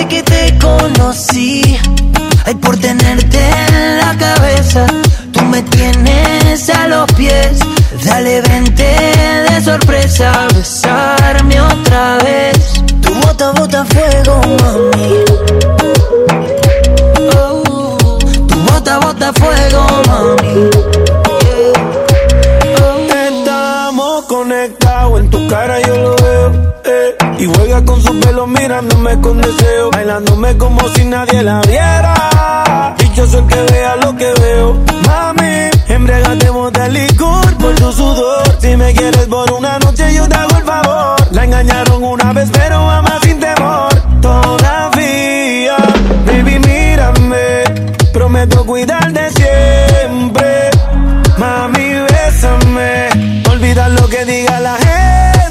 conocí. Ay, por tenerte en la cabeza. Tú me tienes a los pies. Dale, vente de sorpresa. Besarme otra vez. Tu bota, bota fuego, mami. Oh, tu bota, bota fuego, mami. Estamos conectados, en tu cara yo lo veo. eh. Y juega con su pelo mirándome con deseo. Bailándome como si nadie la viera. Dichoso el que vea lo que veo. Mami, embriagatemos de licor por tu sudor. Si me quieres por una noche, yo te hago el favor. La engañaron una vez, pero ama sin temor. Todavía, baby, mírame. Prometo cuidarte siempre. Mami, bésame. Olvida lo que diga la gente y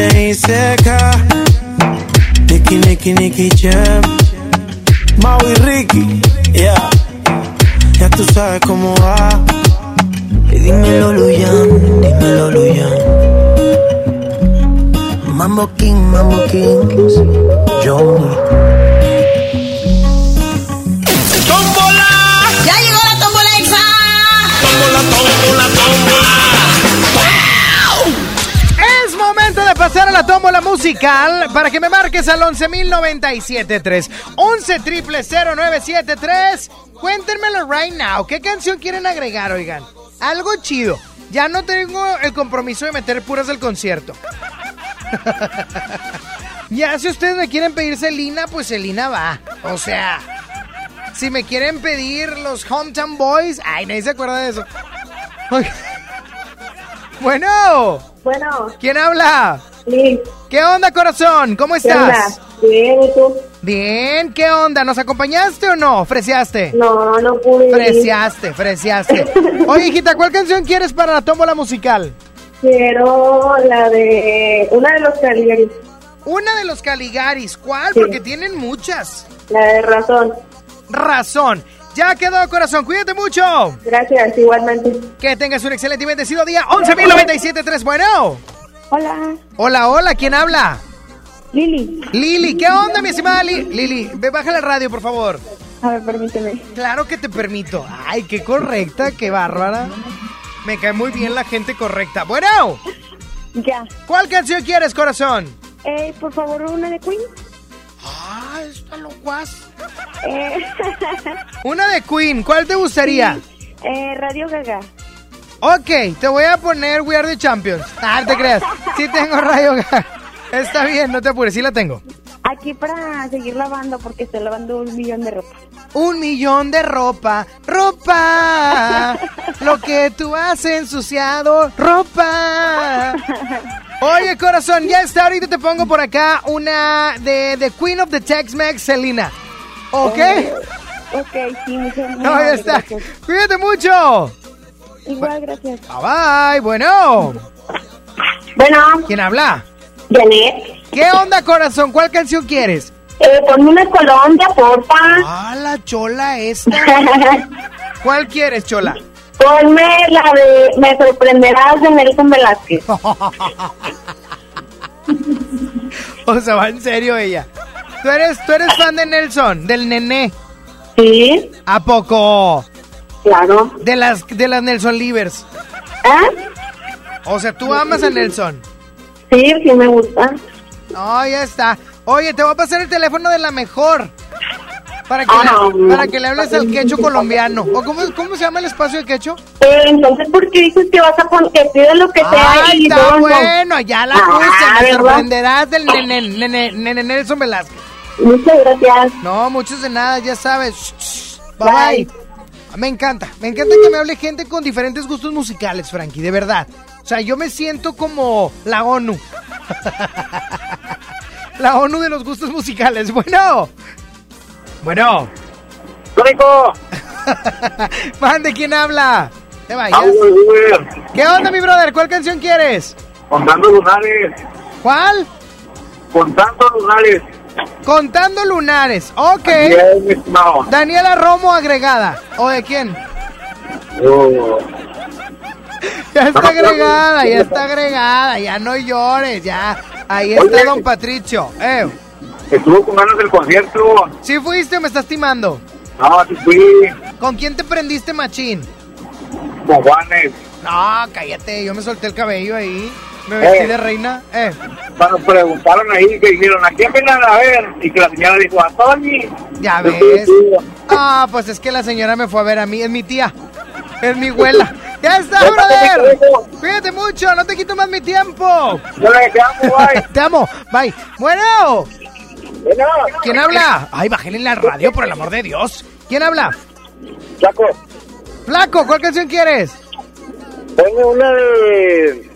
N.I.C.K. Nicky, Nicky, Nicky Jam. Mau y Ricky. Yeah. Ya tú sabes cómo va. Y dímelo, Luyan, dímelo, Luyan. Mambo King, Mambo King, Johnny. Pasar a la tómbola musical para que me marques al 11.097.3. 11 triple 0973. Cuéntenmelo right now. ¿Qué canción quieren agregar, oigan? Algo chido. Ya no tengo el compromiso de meter puras del concierto. (laughs) ya si ustedes me quieren pedir Selina, pues Selina va. O sea, si me quieren pedir los Hometown Boys, ay, nadie se acuerda de eso. (laughs) Bueno, Bueno, ¿quién habla? Liz. ¿Qué onda, corazón? ¿Cómo estás? Bien, ¿y tú? Bien, ¿qué onda? ¿Nos acompañaste o no? ¿Freseaste? No, no pude. ir. Freseaste, freseaste. (laughs) Oye, hijita, ¿cuál canción quieres para la tómbola musical? Quiero la de... Una de los Caligaris. Una de los Caligaris. ¿Cuál? Sí. Porque tienen muchas. La de Razón. Razón. Ya quedó, corazón. Cuídate mucho. Gracias, igualmente. Que tengas un excelente y bendecido día. 11.097.3. Bueno. Hola. Hola, hola. ¿Quién habla? Lili. Lili, ¿qué onda, mi estimada Li- Lili? Ve, baja la radio, por favor. A ver, permíteme. Claro que te permito. Ay, qué correcta, qué bárbara. Me cae muy bien la gente correcta. Bueno. Ya. ¿Cuál canción quieres, corazón? Eh, por favor, una de Queen. Ah, está locuaz. Eh, (laughs) Una de Queen. ¿Cuál te gustaría? eh, Radio Gaga. Ok, te voy a poner We Are the Champions. Ah, te creas. Sí tengo rayo. Está bien, no te apures, sí la tengo. Aquí para seguir lavando porque estoy lavando un millón de ropa. Un millón de ropa, ropa. Lo que tú has ensuciado, ropa. Oye, corazón, ya está. Ahorita te pongo por acá una de The Queen of the Tex-Mex, Selena. ¿Ok? Eh, ok, sí, muchas No, ya está. gracias. Cuídate mucho. Igual, gracias. Bye, bye. Bueno. Bueno. ¿Quién habla? Janet. ¿Qué onda, corazón? ¿Cuál canción quieres? Eh, ponme una Colombia, porfa. Ah, la chola esta. (laughs) ¿Cuál quieres, chola? Ponme la de Me sorprenderás de Nelson Velázquez. (laughs) O sea, va en serio ella. ¿Tú eres, tú eres fan de Nelson, del nené? Sí. ¿A poco? Claro. De las, de las Nelson Livers. ¿Eh? O sea, tú amas a Nelson. Sí, sí me gusta. No, ya está. Oye, te voy a pasar el teléfono de la mejor. Para que, Ah. le, para que le hables al quecho colombiano. ¿O cómo, cómo se llama el espacio de quecho? Eh, entonces, ¿por qué dices que vas a poner que pide lo que sea Ay, y está no, no? bueno, ya la Ah, puse. Me ¿verdad? sorprenderás del nene, nene, nene Nelson Velázquez. Muchas gracias. No, muchos de nada, ya sabes. Bye. Me encanta, me encanta que me hable gente con diferentes gustos musicales, Frankie, de verdad. O sea, yo me siento como la ONU. (laughs) la ONU de los gustos musicales. Bueno. Bueno. ¡Rico! (laughs) Mande, ¿quién habla? Te vayas. ¿Qué onda, mi brother? ¿Cuál canción quieres? contando lunares, ¿Cuál? contando lunares. Contando lunares. Ok. Bien. Daniela Romo agregada. ¿O de quién? Oh, (laughs) Ya está agregada, ya está agregada, ya no llores, ya. Ahí está Oye. don Patricio. Eh, estuvo con ganas del concierto. ¿sí fuiste o me estás timando? No, sí fui ¿Con quién te prendiste machín? con Juanes. No, cállate, yo me solté el cabello ahí. Me vestí Eh. de reina. Eh, Cuando preguntaron ahí, que dijeron, ¿a quién vienen a ver? Y que la señora dijo, a Tony. ya ves. Ah, pues es que la señora me fue a ver a mí, es mi tía. Es mi abuela. (laughs) Ya está, Yo brother. Cuídate mucho, no te quito más mi tiempo. Yo le te amo, bye. (laughs) Te amo, bye. Bueno. Bueno. ¿Quién habla? Ay, bájenle la radio, por el amor de Dios. ¿Quién habla? Chaco, Flaco, ¿cuál canción quieres? ponme una de...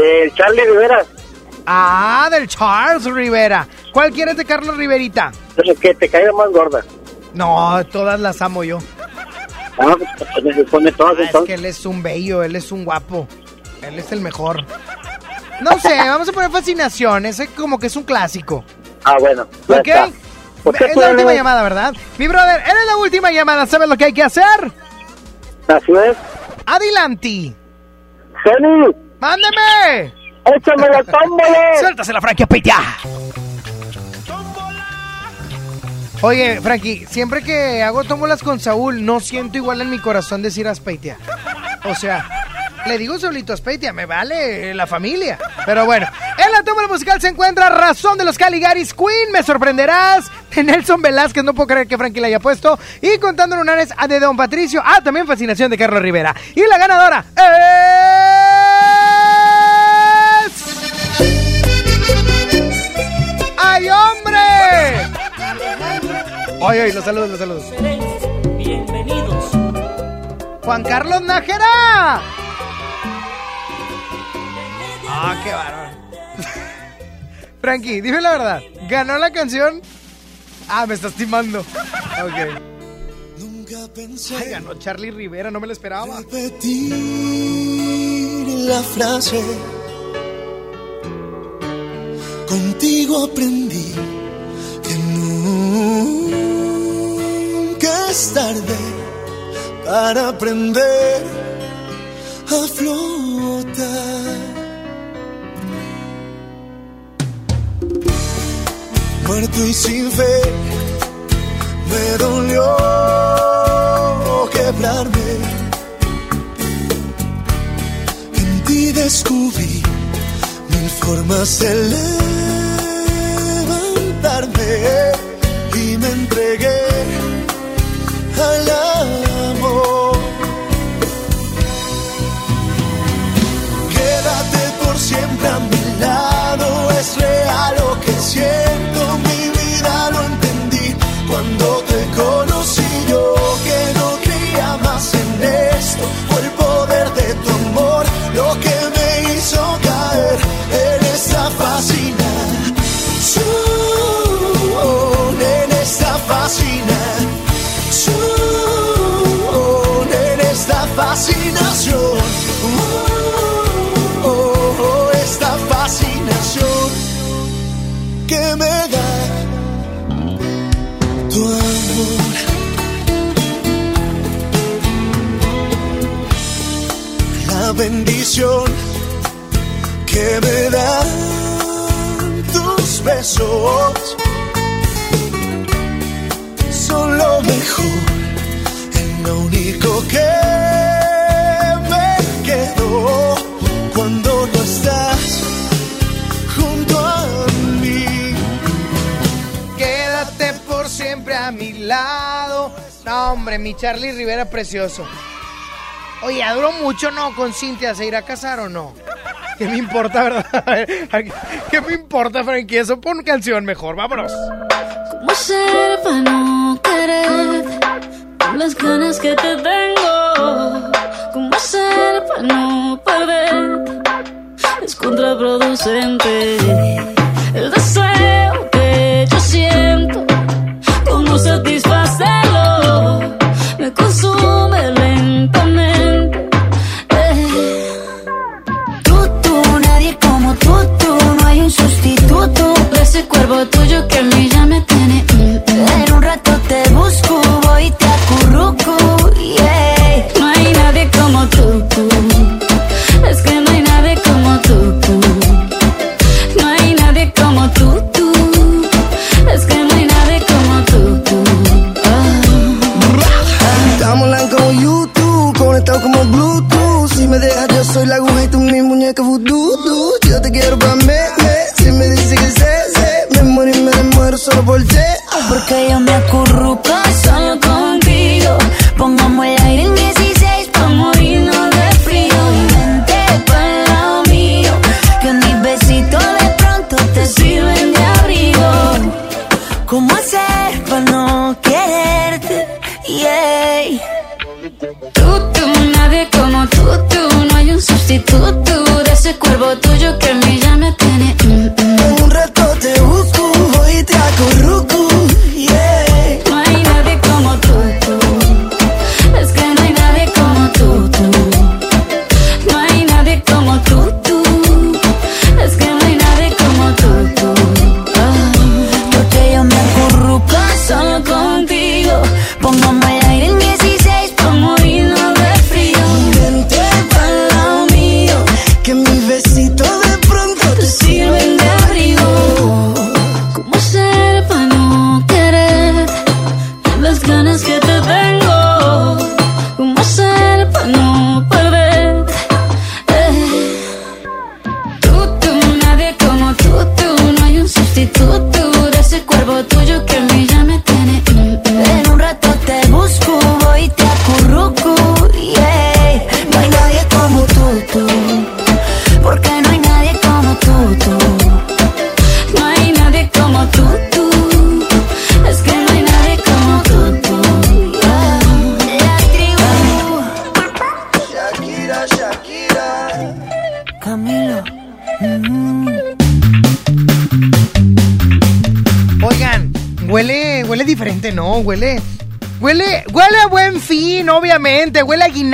De Charlie Rivera. Ah, del Charles Rivera. ¿Cuál quieres de Carlos Riverita? Pero que te caiga más gorda. No, todas las amo yo. Ah, pues pone- todas Ah, es que él es un bello, él es un guapo. Él es el mejor. No sé, vamos a poner fascinación. Ese como que es un clásico. Ah, bueno. ¿Ok? está. ¿Por qué es la última pues? llamada, ¿verdad? Mi brother, eres la última llamada. ¿Sabes lo que hay que hacer? Así es. Adelante. Sony, ¡Mándeme! échame la tómbola. (laughs) ¡Suéltase la Frankie! Oye, Frankie, siempre que hago tómbolas con Saúl, no siento igual en mi corazón decir Aspeitia. O sea, le digo solito Aspeitia, me vale la familia. Pero bueno, en la tómbola musical se encuentra Razón de los Caligaris Queen, me sorprenderás, de Nelson Velázquez, no puedo creer que Frankie la haya puesto, y contando lunares a de Don Patricio, ah, también Fascinación de Carlos Rivera. Y la ganadora es... Ay, ay, los saludos, los saludos. Bienvenidos. Juan Carlos Nájera. Ah, qué bárbaro. (laughs) Frankie, dime la verdad. ¿Ganó la canción? Ah, me estás timando. Ok. Ay, ganó Charlie Rivera, no me lo esperaba. Repetir la frase. Contigo aprendí que nunca es tarde para aprender a flotar. Muerto y sin fe, me dolió quebrarme. En ti descubrí mil formas de levantarme y me entregué lado, es bendición que me dan tus besos son lo mejor, es lo único que me quedó cuando no estás junto a mí. Quédate por siempre a mi lado. No, hombre, mi Charlie Rivera precioso. Oye, ¿duró mucho no con Cintia? ¿Se irá a casar o no? ¿Qué me importa, verdad? (laughs) ¿Qué me importa, Frankie? Eso pon canción mejor, vámonos. ¿Cómo hacer para no querer con las ganas que te tengo? ¿Cómo hacer para no perder? Es contraproducente el deseo que ese cuerpo tuyo que a mí ya me tiene. En un rato te busco,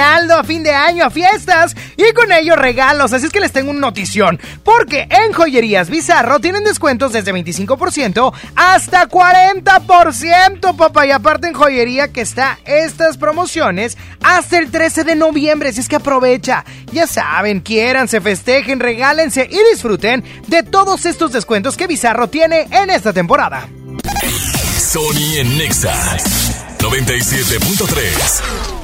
a fin de año, a fiestas y con ello regalos. Así es que les tengo una notición. Porque en Joyerías Bizarro tienen descuentos desde 25% hasta 40%, papá. Y aparte en joyería que está estas promociones hasta el 13 de noviembre. Así es que aprovecha. Ya saben, quieran, se festejen, regálense y disfruten de todos estos descuentos que Bizarro tiene en esta temporada. Sony en Nexa 97.3.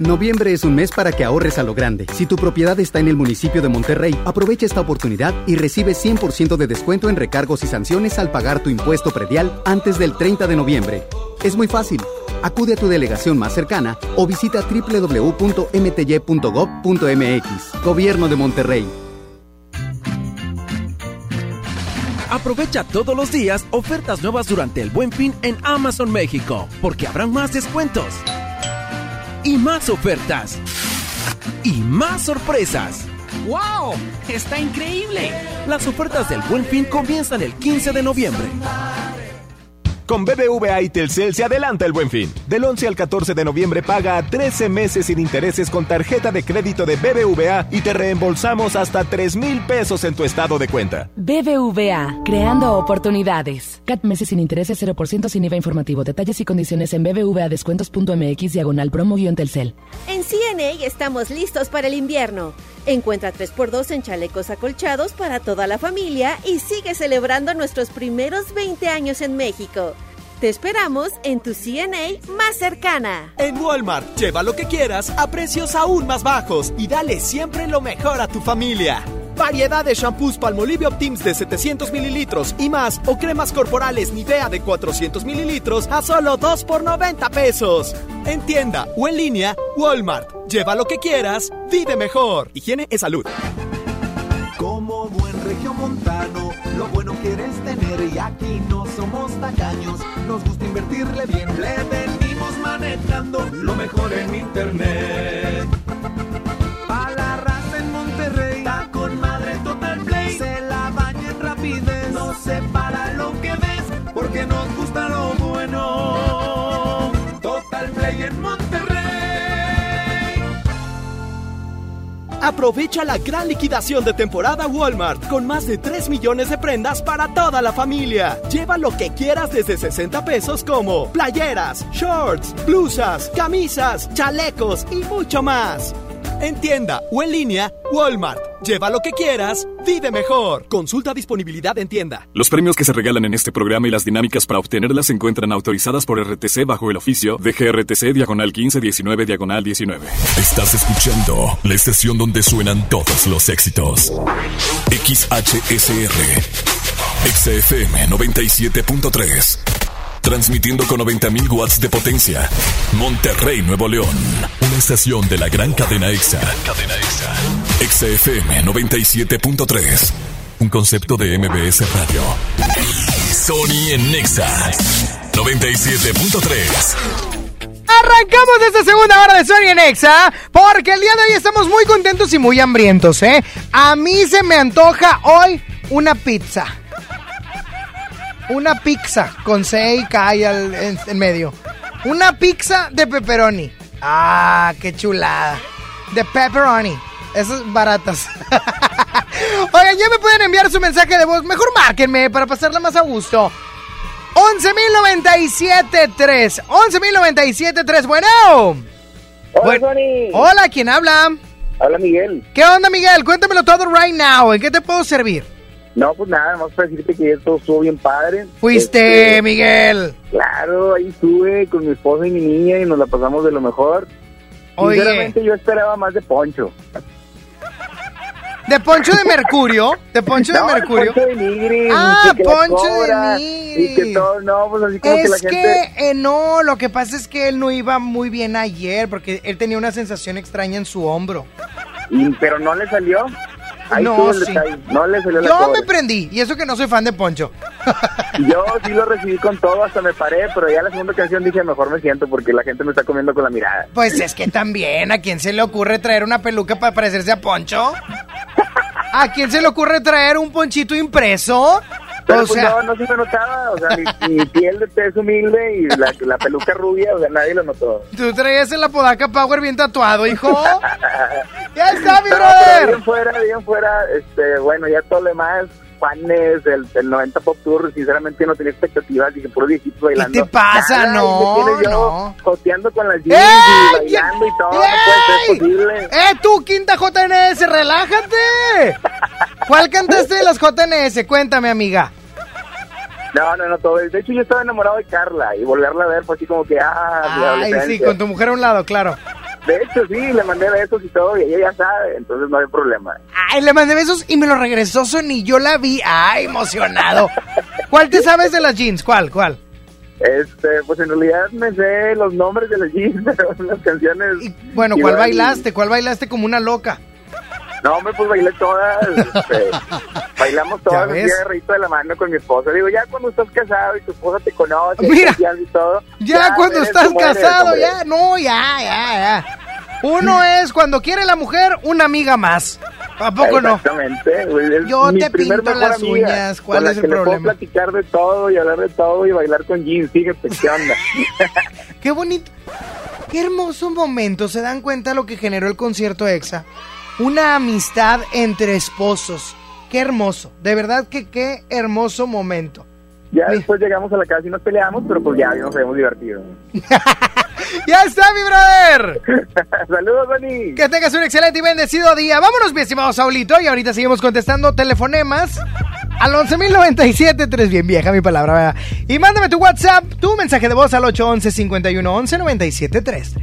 Noviembre es un mes para que ahorres a lo grande. Si tu propiedad está en el municipio de Monterrey, aprovecha esta oportunidad y recibe 100% de descuento en recargos y sanciones al pagar tu impuesto predial antes del 30 de noviembre. Es muy fácil. Acude a tu delegación más cercana o visita www.mty.gov.mx. Gobierno de Monterrey. Aprovecha todos los días ofertas nuevas durante el Buen Fin en Amazon México, porque habrán más descuentos y más ofertas y más sorpresas. ¡Wow! ¡Está increíble! Las ofertas del Buen Fin comienzan el 15 de noviembre. Con BBVA y Telcel se adelanta el buen fin. Del 11 al 14 de noviembre paga a 13 meses sin intereses con tarjeta de crédito de BBVA y te reembolsamos hasta 3 mil pesos en tu estado de cuenta. BBVA, creando oportunidades. CAT meses sin intereses 0% sin IVA informativo. Detalles y condiciones en bbvadescuentos.mx diagonal promo-telcel. En CNA estamos listos para el invierno. Encuentra 3x2 en chalecos acolchados para toda la familia y sigue celebrando nuestros primeros 20 años en México. Te esperamos en tu CNA más cercana. En Walmart, lleva lo que quieras a precios aún más bajos y dale siempre lo mejor a tu familia. Variedad de shampoos Palmolive Optims de 700 mililitros y más o cremas corporales Nivea de 400 mililitros a solo 2 por 90 pesos. En tienda o en línea, Walmart. Lleva lo que quieras, vive mejor. Higiene es salud. Como buen regiomontano, lo bueno quieres tener y aquí no somos tacaños. Nos gusta invertirle bien, le venimos manejando lo mejor en internet. Aprovecha la gran liquidación de temporada Walmart con más de 3 millones de prendas para toda la familia. Lleva lo que quieras desde 60 pesos como playeras, shorts, blusas, camisas, chalecos y mucho más. En tienda o en línea, Walmart. Lleva lo que quieras, vive mejor. Consulta disponibilidad en tienda. Los premios que se regalan en este programa y las dinámicas para obtenerlas se encuentran autorizadas por RTC bajo el oficio de GRTC Diagonal 1519 Diagonal 19. Estás escuchando la estación donde suenan todos los éxitos. XHSR. XFM 97.3. Transmitiendo con 90.000 watts de potencia. Monterrey, Nuevo León. Una estación de la gran cadena EXA. Cadena EXA. EXA FM 97.3. Un concepto de MBS Radio. Sony en Nexa 97.3. Arrancamos esta segunda hora de Sony en Exa porque el día de hoy estamos muy contentos y muy hambrientos, ¿eh? A mí se me antoja hoy una pizza. Una pizza con C y K al- en, en medio. Una pizza de pepperoni. Ah, qué chulada. De pepperoni. Esas baratas. (laughs) Oigan, ya me pueden enviar su mensaje de voz. Mejor márquenme para pasarla más a gusto. 11.097.3 11.097.3 Bueno Hola, Buen- Hola, ¿quién habla? Habla Miguel. ¿Qué onda, Miguel? Cuéntamelo todo right now. ¿En qué te puedo servir? No, pues nada, vamos a decirte que todo estuvo bien padre. Fuiste, Este, Miguel. Claro, ahí estuve con mi esposa y mi niña y nos la pasamos de lo mejor. Oye. Sinceramente yo esperaba más de Poncho. ¿De Poncho de Mercurio? ¿De Poncho de Mercurio? Poncho de Nigris. Ah, que Poncho de Nigris. Y que todo, no, pues así como que la Es que, gente... eh, no, lo que pasa es que él no iba muy bien ayer porque él tenía una sensación extraña en su hombro. y- pero no le salió. Ahí No, sí. No le salió la Yo me prendí, y eso que no soy fan de Poncho. Yo sí lo recibí con todo, hasta me paré, pero ya la segunda canción dije, mejor me siento porque la gente me está comiendo con la mirada. Pues es que también, ¿a quién se le ocurre traer una peluca para parecerse a Poncho? ¿A quién se le ocurre traer un ponchito impreso? Pero o pues sea, no, no se me notaba, o sea, mi, mi piel de tez humilde y la, la peluca rubia, o sea, nadie lo notó. tú traías el Apodaca Power bien tatuado, hijo. (laughs) ya está, mi No, brother. bien fuera, bien fuera, este, bueno, ya todo lo demás, fanes, el, el 90 Pop Tour, sinceramente no tenía expectativas, dije, puro viejito bailando. te pasa? Nada, No, yo no. Joteando con las jeans ¡Ey! y bailando y todo, no puede ser posible. ¡Eh, tú, quinta JNS, relájate! ¿Cuál cantaste de las JNS? Cuéntame, amiga. No, no, no, todo. De hecho, yo estaba enamorado de Carla y volverla a ver fue así como que, ah, Ay, sí, con tu mujer a un lado, claro. De hecho, sí, le mandé besos y todo, y ella ya sabe, entonces no hay problema. Ay, le mandé besos y me lo regresó Sony. Yo la vi. Ay, emocionado. ¿Cuál te sabes de las jeans? ¿Cuál? ¿Cuál? Este, pues en realidad me sé los nombres de las jeans, (laughs) pero las canciones... Bueno, ¿cuál bailaste? ¿Cuál bailaste como una loca? No, hombre, pues bailé todas, este, (laughs) bailamos ¿Ya todas ves? agarradito de la mano con mi esposa. Digo, ya cuando estás casado y tu esposa te conoce, Mira, y todo. Ya, cuando estás eres, casado, ya. No, ya, ya, ya. Uno (laughs) es cuando quiere la mujer, una amiga más. ¿A poco no? Exactamente. es Yo mi te pinto las uñas, ¿cuál es el le puedo problema? platicar de todo y hablar de todo y bailar con jeans. Fíjate, ¿qué onda? (laughs) Qué bonito. Qué hermoso momento. ¿Se dan cuenta lo que generó el concierto EXA? Una amistad entre esposos. Qué hermoso. De verdad que qué hermoso momento. Ya después llegamos a la casa y nos peleamos, pero pues ya nos habíamos divertido. (laughs) ¡Ya está, mi brother! (laughs) Saludos, Dani. Que tengas un excelente y bendecido día. Vámonos, mi estimado Saulito. Y ahorita seguimos contestando telefonemas al 11.097.3. Bien vieja mi palabra, ¿verdad? Y mándame tu WhatsApp, tu mensaje de voz al 811 51 11 97 3.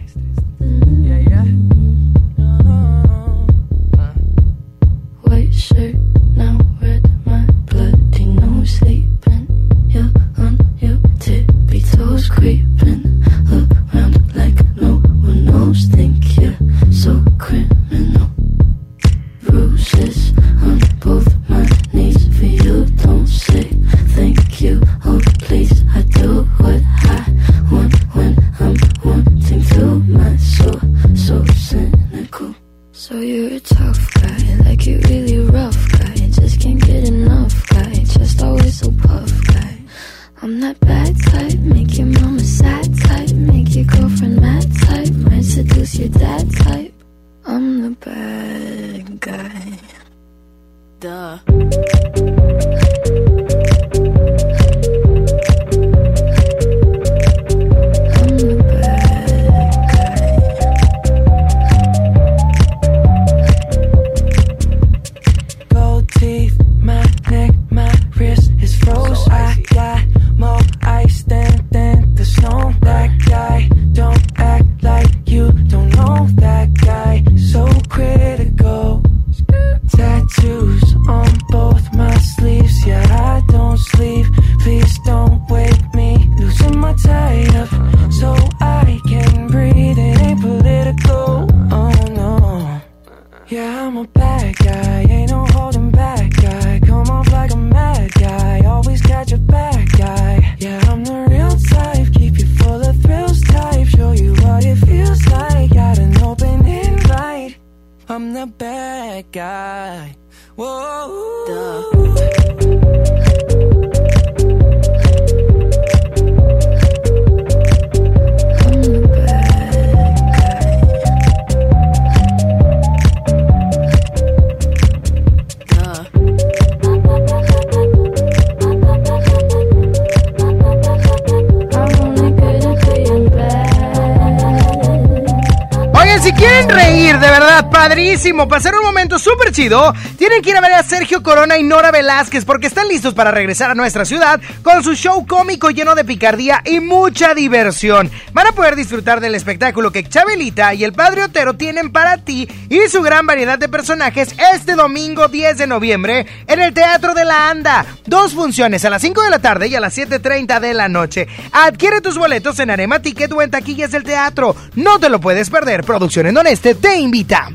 Padrísimo, pasar un momento súper chido, tienen que ir a ver a Sergio Corona y Nora Velázquez porque están listos para regresar a nuestra ciudad con su show cómico lleno de picardía y mucha diversión. Van a poder disfrutar del espectáculo que Chabelita y el Padre Otero tienen para ti y su gran variedad de personajes este domingo 10 de noviembre en el Teatro de la Anda. Dos funciones a las 5 de la tarde y a las 7.30 de la noche. Adquiere tus boletos en Arema Ticket o en taquillas del teatro. No te lo puedes perder. Producción en Doneste te invita.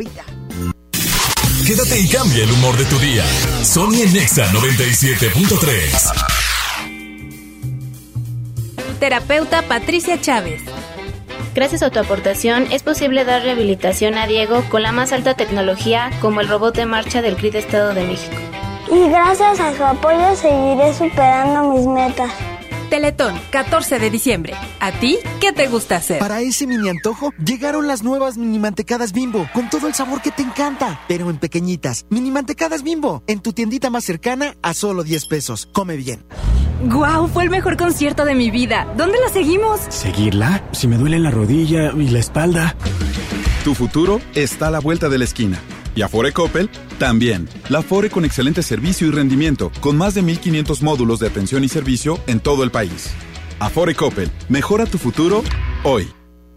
Quédate y cambia el humor de tu día. Sony en Nexa 97.3. Terapeuta Patricia Chávez. Gracias a tu aportación es posible dar rehabilitación a Diego con la más alta tecnología como el robot de marcha del CRID Estado de México. Y gracias a su apoyo seguiré superando mis metas. Teletón, 14 de diciembre. ¿A ti qué te gusta hacer? Para ese mini antojo, llegaron las nuevas mini mantecadas bimbo, con todo el sabor que te encanta, pero en pequeñitas. Mini mantecadas bimbo, en tu tiendita más cercana a solo 10 pesos. Come bien. ¡Guau! Fue el mejor concierto de mi vida. ¿Dónde la seguimos? ¿Seguirla? Si me duele la rodilla y la espalda. Tu futuro está a la vuelta de la esquina. Y Afore Coppel también. La Afore con excelente servicio y rendimiento, con más de 1500 módulos de atención y servicio en todo el país. Afore Coppel, mejora tu futuro hoy.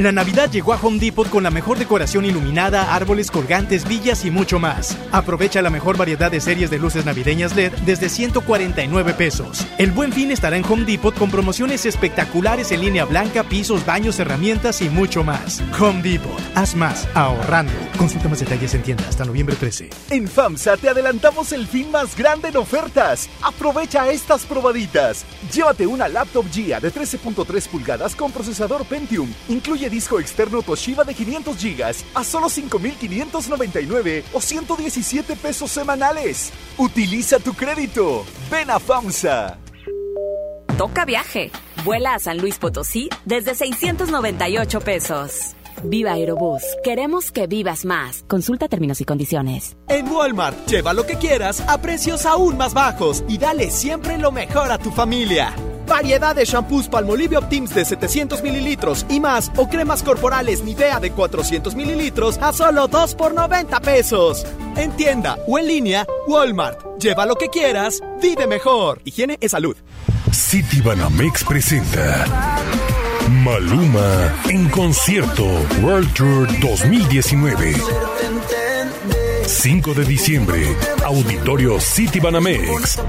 La Navidad llegó a Home Depot con la mejor decoración iluminada, árboles colgantes, villas y mucho más. Aprovecha la mejor variedad de series de luces navideñas LED desde 149 pesos. El buen fin estará en Home Depot con promociones espectaculares en línea blanca, pisos, baños, herramientas y mucho más. Home Depot, haz más, ahorrando. Consulta más detalles en tienda hasta noviembre 13. En FAMSA te adelantamos el fin más grande en ofertas. Aprovecha estas probaditas. Llévate una laptop GIA de 13.3 pulgadas con procesador Pentium. Incluye disco externo Toshiba de 500 GB a solo 5.599 o 117 pesos semanales. Utiliza tu crédito. Ven a FAMSA. Toca viaje. Vuela a San Luis Potosí desde 698 pesos. Viva Aerobús. Queremos que vivas más. Consulta términos y condiciones. En Walmart, lleva lo que quieras a precios aún más bajos y dale siempre lo mejor a tu familia. Variedad de shampoos Palmolive Optims de 700 mililitros y más o cremas corporales Nivea de 400 mililitros a solo 2 por 90 pesos. En tienda o en línea, Walmart. Lleva lo que quieras, vive mejor. Higiene es salud. City Banamex presenta Maluma en concierto World Tour 2019. 5 de diciembre, Auditorio City Banamex.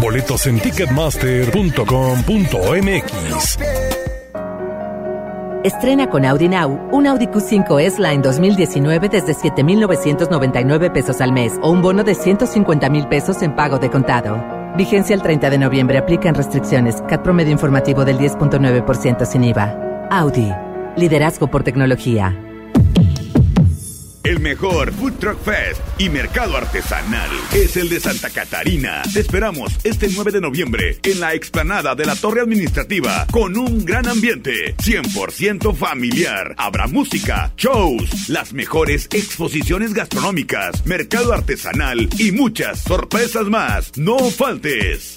Boletos en ticketmaster.com.mx. Estrena con Audi Now un Audi Q5 S-Line 2019 desde 7,999 pesos al mes o un bono de 150 mil pesos en pago de contado. Vigencia el 30 de noviembre. Aplican restricciones. CAT promedio informativo del 10.9% sin IVA. Audi. Liderazgo por tecnología. El mejor Food Truck Fest y mercado artesanal es el de Santa Catarina. Te esperamos este 9 de noviembre en la explanada de la Torre Administrativa con un gran ambiente 100% familiar. Habrá música, shows, las mejores exposiciones gastronómicas, mercado artesanal y muchas sorpresas más. No faltes.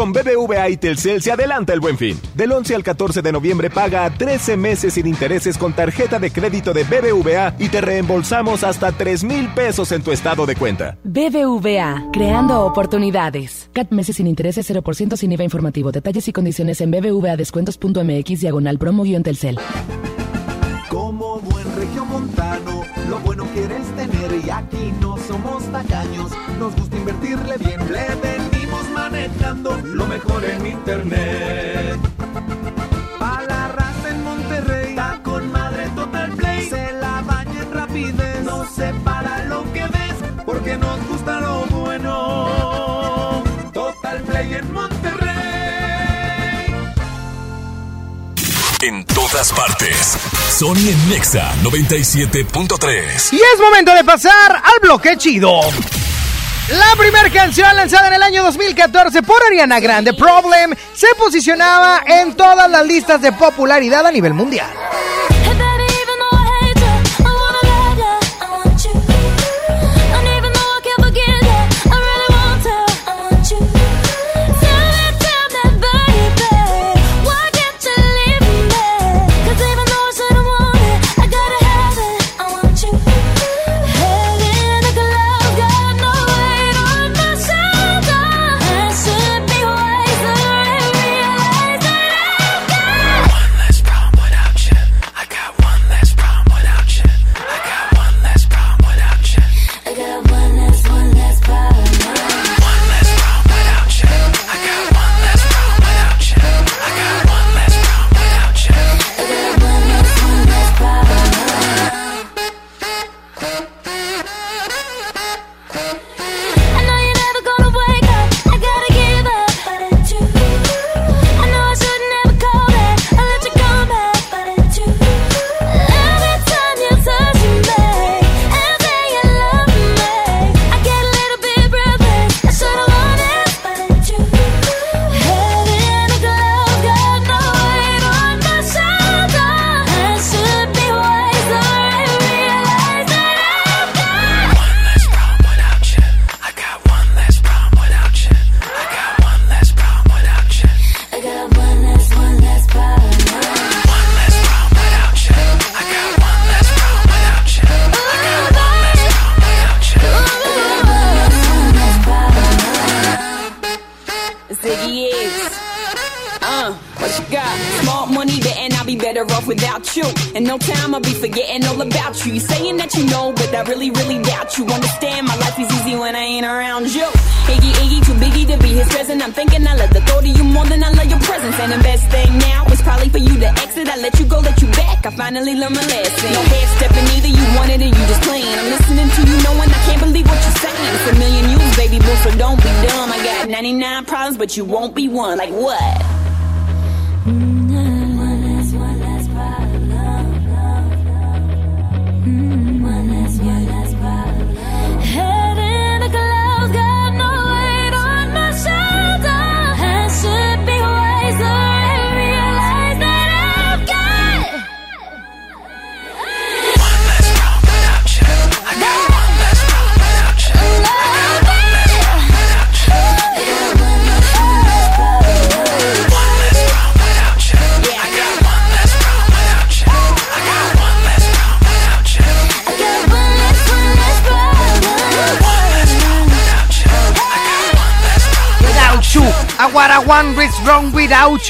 Con BBVA y Telcel se adelanta el buen fin. Del 11 al 14 de noviembre paga a 13 meses sin intereses con tarjeta de crédito de BBVA y te reembolsamos hasta 3 mil pesos en tu estado de cuenta. BBVA, creando oportunidades. CAT meses sin intereses 0% sin IVA informativo. Detalles y condiciones en bbvadescuentos.mx diagonal promo guion Telcel. Como buen regiomontano, lo bueno quieres tener y aquí no somos tacaños. Nos gusta invertirle bien, le venimos manejando lo mejor en internet. Pa' la raza en Monterrey, está con madre Total Play. Se la baña en rapidez, no se para lo que ves, porque nos gusta lo bueno. Total Play en Monterrey. En todas partes. Sony en Nexa 97.3. Y es momento de pasar al bloque chido. La primera canción lanzada en el año 2014 por Ariana Grande, Problem, se posicionaba en todas las listas de popularidad a nivel mundial.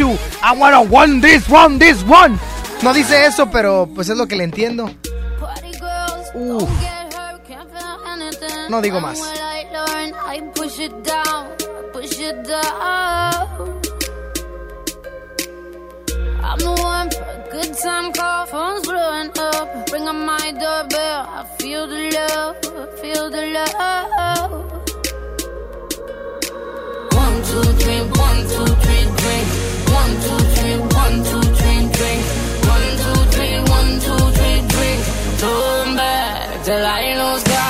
You. I wanna want this one, this one. No dice eso, pero pues es lo que le entiendo. Uf. No digo más. I push it down, push it down. I'm the one for a good time call, phone's blowing up. Ring on my doorbell, I feel the love, I feel the love. One, two, three, one, two, three. One, two, three, one, two, three, drink. One, two, three, one, two, three, drink. Turn back I lose God.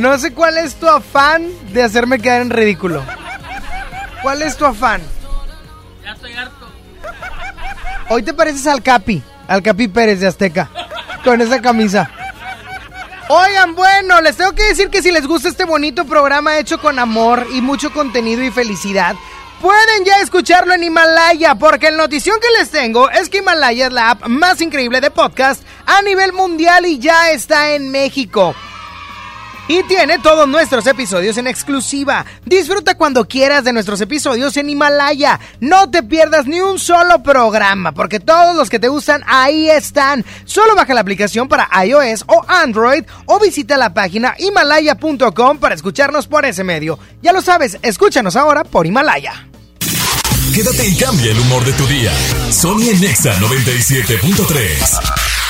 No sé cuál es tu afán de hacerme quedar en ridículo. ¿Cuál es tu afán? Ya estoy harto. Hoy te pareces al Capi, al Capi Pérez de Azteca, con esa camisa. Oigan, bueno, les tengo que decir que si les gusta este bonito programa hecho con amor y mucho contenido y felicidad, pueden ya escucharlo en Himalaya, porque el notición que les tengo es que Himalaya es la app más increíble de podcast a nivel mundial y ya está en México. Y tiene todos nuestros episodios en exclusiva. Disfruta cuando quieras de nuestros episodios en Himalaya. No te pierdas ni un solo programa, porque todos los que te gustan ahí están. Solo baja la aplicación para iOS o Android o visita la página himalaya.com para escucharnos por ese medio. Ya lo sabes, escúchanos ahora por Himalaya. Quédate y cambia el humor de tu día. Sony Nexa 97.3.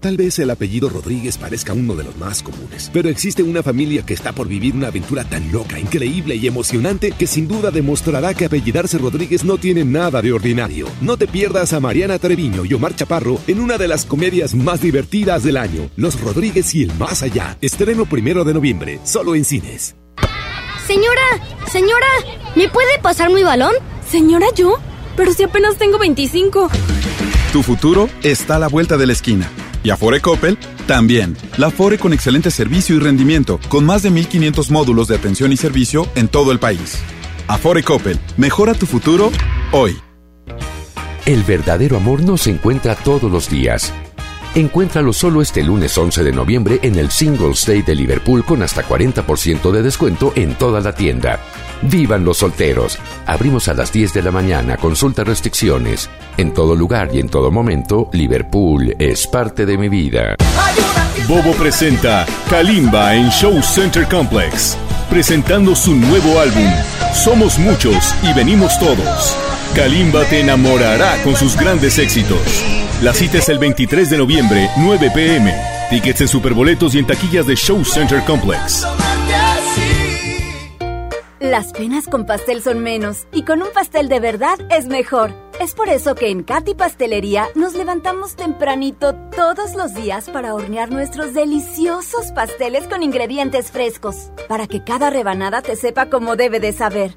Tal vez el apellido Rodríguez parezca uno de los más comunes, pero existe una familia que está por vivir una aventura tan loca, increíble y emocionante que sin duda demostrará que apellidarse Rodríguez no tiene nada de ordinario. No te pierdas a Mariana Treviño y Omar Chaparro en una de las comedias más divertidas del año, Los Rodríguez y el Más Allá. Estreno primero de noviembre, solo en cines. Señora, señora, ¿me puede pasar mi balón? Señora, yo, pero si apenas tengo 25. Tu futuro está a la vuelta de la esquina. Y Afore Coppel también. La Afore con excelente servicio y rendimiento, con más de 1500 módulos de atención y servicio en todo el país. Afore Coppel, mejora tu futuro hoy. El verdadero amor no se encuentra todos los días. Encuéntralo solo este lunes 11 de noviembre en el Singles Day de Liverpool con hasta 40% de descuento en toda la tienda. ¡Vivan los solteros! Abrimos a las 10 de la mañana, consulta restricciones. En todo lugar y en todo momento, Liverpool es parte de mi vida. Bobo presenta Kalimba en Show Center Complex, presentando su nuevo álbum, Somos Muchos y Venimos Todos. Kalimba te enamorará con sus grandes éxitos. La cita es el 23 de noviembre, 9 pm. Tickets en Superboletos y en taquillas de Show Center Complex. Las penas con pastel son menos y con un pastel de verdad es mejor. Es por eso que en Katy Pastelería nos levantamos tempranito todos los días para hornear nuestros deliciosos pasteles con ingredientes frescos, para que cada rebanada te sepa como debe de saber.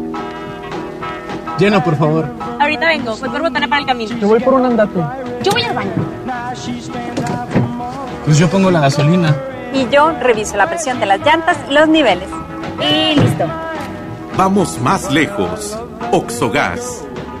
Llena, por favor. Ahorita vengo, voy por botana para el camino. Yo voy por un andate. Yo voy al baño. Pues yo pongo la gasolina. Y yo reviso la presión de las llantas y los niveles. Y listo. Vamos más lejos. Oxogas.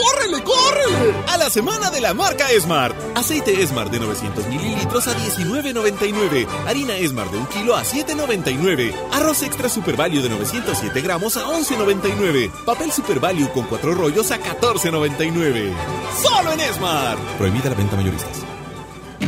¡Córrele, córrele! A la semana de la marca Smart. Aceite Smart de 900 mililitros a 19.99. Harina Smart de un kilo a 7.99. Arroz extra Super Value de 907 gramos a 11.99. Papel Super Value con cuatro rollos a 14.99. ¡Solo en Smart! Prohibida la venta mayoristas.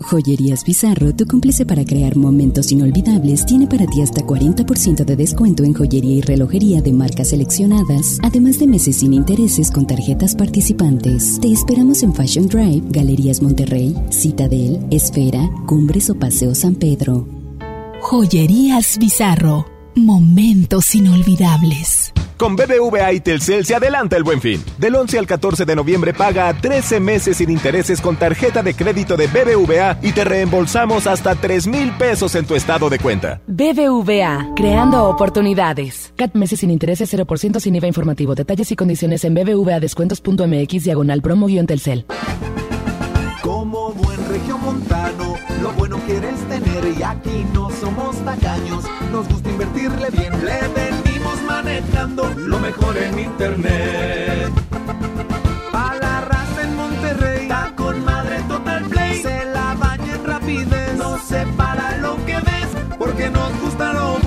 Joyerías Bizarro, tu cómplice para crear momentos inolvidables, tiene para ti hasta 40% de descuento en joyería y relojería de marcas seleccionadas, además de meses sin intereses con tarjetas participantes. Te esperamos en Fashion Drive, Galerías Monterrey, Citadel, Esfera, Cumbres o Paseo San Pedro. Joyerías Bizarro, momentos inolvidables. Con BBVA y Telcel se adelanta el buen fin. Del 11 al 14 de noviembre paga 13 meses sin intereses con tarjeta de crédito de BBVA y te reembolsamos hasta 3 mil pesos en tu estado de cuenta. BBVA, creando oportunidades. CAT meses sin intereses 0% sin IVA informativo. Detalles y condiciones en bbvadescuentos.mx diagonal promo-telcel. Regiomontano, lo bueno quieres tener y aquí no somos tacaños. Nos gusta invertirle bien, le venimos manejando lo mejor en internet. Pa' la raza en Monterrey, está con madre Total Play. Se la baña en rapidez, no se para lo que ves, porque nos gusta lo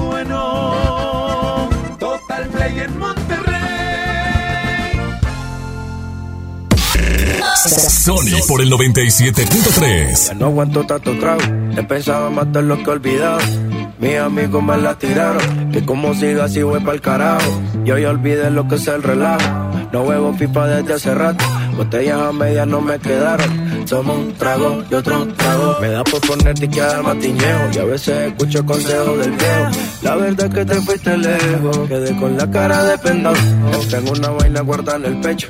Sony por el 97.3. Ya no aguanto tanto trago. He pensado en matar lo que olvidado. Mis amigos me la tiraron. Que como siga así voy pa'l carajo. Yo ya olvidé lo que es el relajo. No huevo pipa desde hace rato. Botellas a medias no me quedaron. Somos un trago y otro trago. Me da por ponerte y quedar matiñeo. Y a veces escucho consejos del viejo. La verdad es que te fuiste lejos. Quedé con la cara de pendado. Tengo una vaina guardada en el pecho